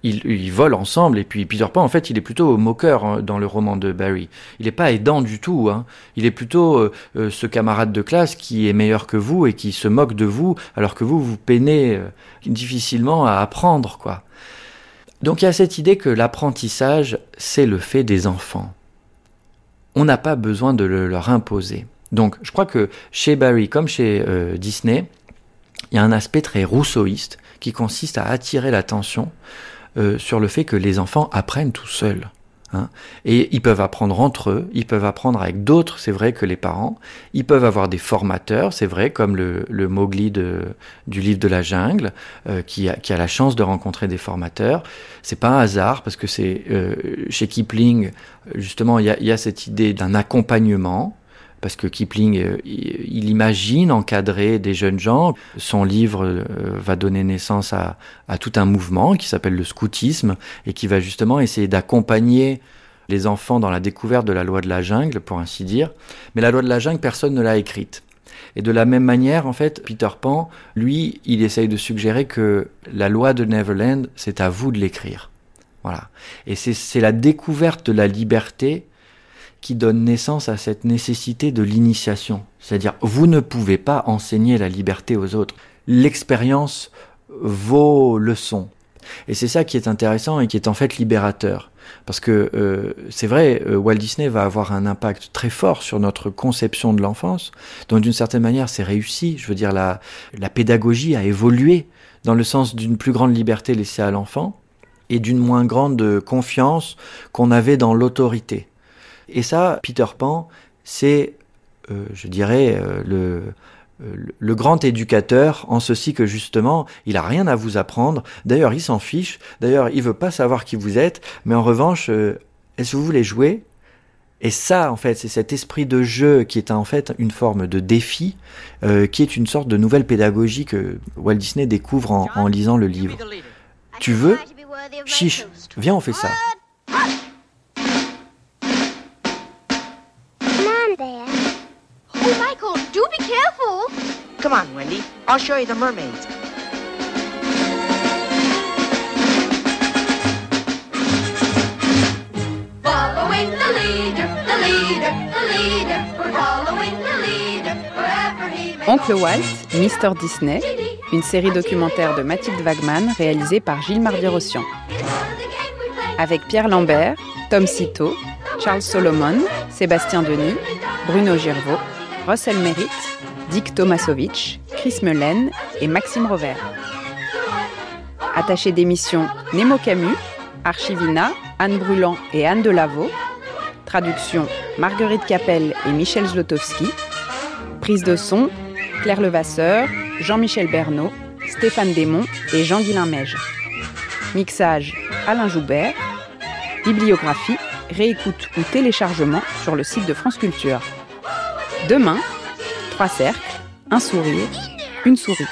ils, ils, volent ensemble et puis Peter Pan en fait il est plutôt moqueur hein, dans le roman de Barry. Il n'est pas aidant du tout. Hein. Il est plutôt euh, euh, ce camarade de classe qui est meilleur que vous et qui se moque de vous alors que vous vous peinez euh, difficilement à apprendre. Donc il y a cette idée que l'apprentissage c'est le fait des enfants. On n'a pas besoin de le leur imposer. Donc je crois que chez Barry comme chez Disney, il y a un aspect très rousseauiste qui consiste à attirer l'attention euh, sur le fait que les enfants apprennent tout seuls. Hein. Et ils peuvent apprendre entre eux, ils peuvent apprendre avec d'autres, c'est vrai, que les parents. Ils peuvent avoir des formateurs, c'est vrai, comme le, le Mowgli de, du livre de la jungle, euh, qui, a, qui a la chance de rencontrer des formateurs. C'est pas un hasard, parce que c'est euh, chez Kipling, justement, il y y a cette idée d'un accompagnement parce que Kipling, euh, il imagine encadrer des jeunes gens. Son livre euh, va donner naissance à, à tout un mouvement qui s'appelle le scoutisme et qui va justement essayer d'accompagner les enfants dans la découverte de la loi de la jungle, pour ainsi dire. Mais la loi de la jungle, personne ne l'a écrite. Et de la même manière, en fait, Peter Pan, lui, il essaye de suggérer que la loi de Neverland, c'est à vous de l'écrire. Voilà. Et c'est la découverte de la liberté qui donne naissance à cette nécessité de l'initiation. C'est-à-dire, vous ne pouvez pas enseigner la liberté aux autres. L'expérience vaut leçon. Et c'est ça qui est intéressant et qui est en fait libérateur. Parce que euh, c'est vrai, euh, Walt Disney va avoir un impact très fort sur notre conception de l'enfance. Donc d'une certaine manière, c'est réussi. Je veux dire, la, la pédagogie a évolué dans le sens d'une plus grande liberté laissée à l'enfant et d'une moins grande confiance qu'on avait dans l'autorité. Et ça, Peter Pan, c'est, euh, je dirais, euh, le, le grand éducateur en ceci que justement, il a rien à vous apprendre. D'ailleurs, il s'en fiche. D'ailleurs, il veut pas savoir qui vous êtes. Mais en revanche, euh, est-ce que vous voulez jouer? Et ça, en fait, c'est cet esprit de jeu qui est en fait une forme de défi, euh, qui est une sorte de nouvelle pédagogie que Walt Disney découvre en, en lisant le livre. Tu veux? Chiche, viens, on fait ça. Come on, Wendy. I'll show you the mermaids. Following the leader, the leader, the leader. We're following the leader wherever he may Oncle Walt, Mister Disney, une série documentaire de Mathilde Wagman réalisée par Gilles Mardi-Rossian. Avec Pierre Lambert, Tom Cito, Charles Solomon, Sébastien Denis, Bruno Girvaux, Russell Merritt, Dick Tomasovich, Chris Melen et Maxime Rovert. Attaché d'émission Nemo Camus, Archivina, Anne Brulant et Anne Delavaux. Traduction Marguerite Capel et Michel Zlotowski. Prise de son Claire Levasseur, Jean-Michel Bernot, Stéphane Desmond et Jean-Guilain Meige. Mixage Alain Joubert. Bibliographie, réécoute ou téléchargement sur le site de France Culture. Demain, trois cercles, un sourire, une souris.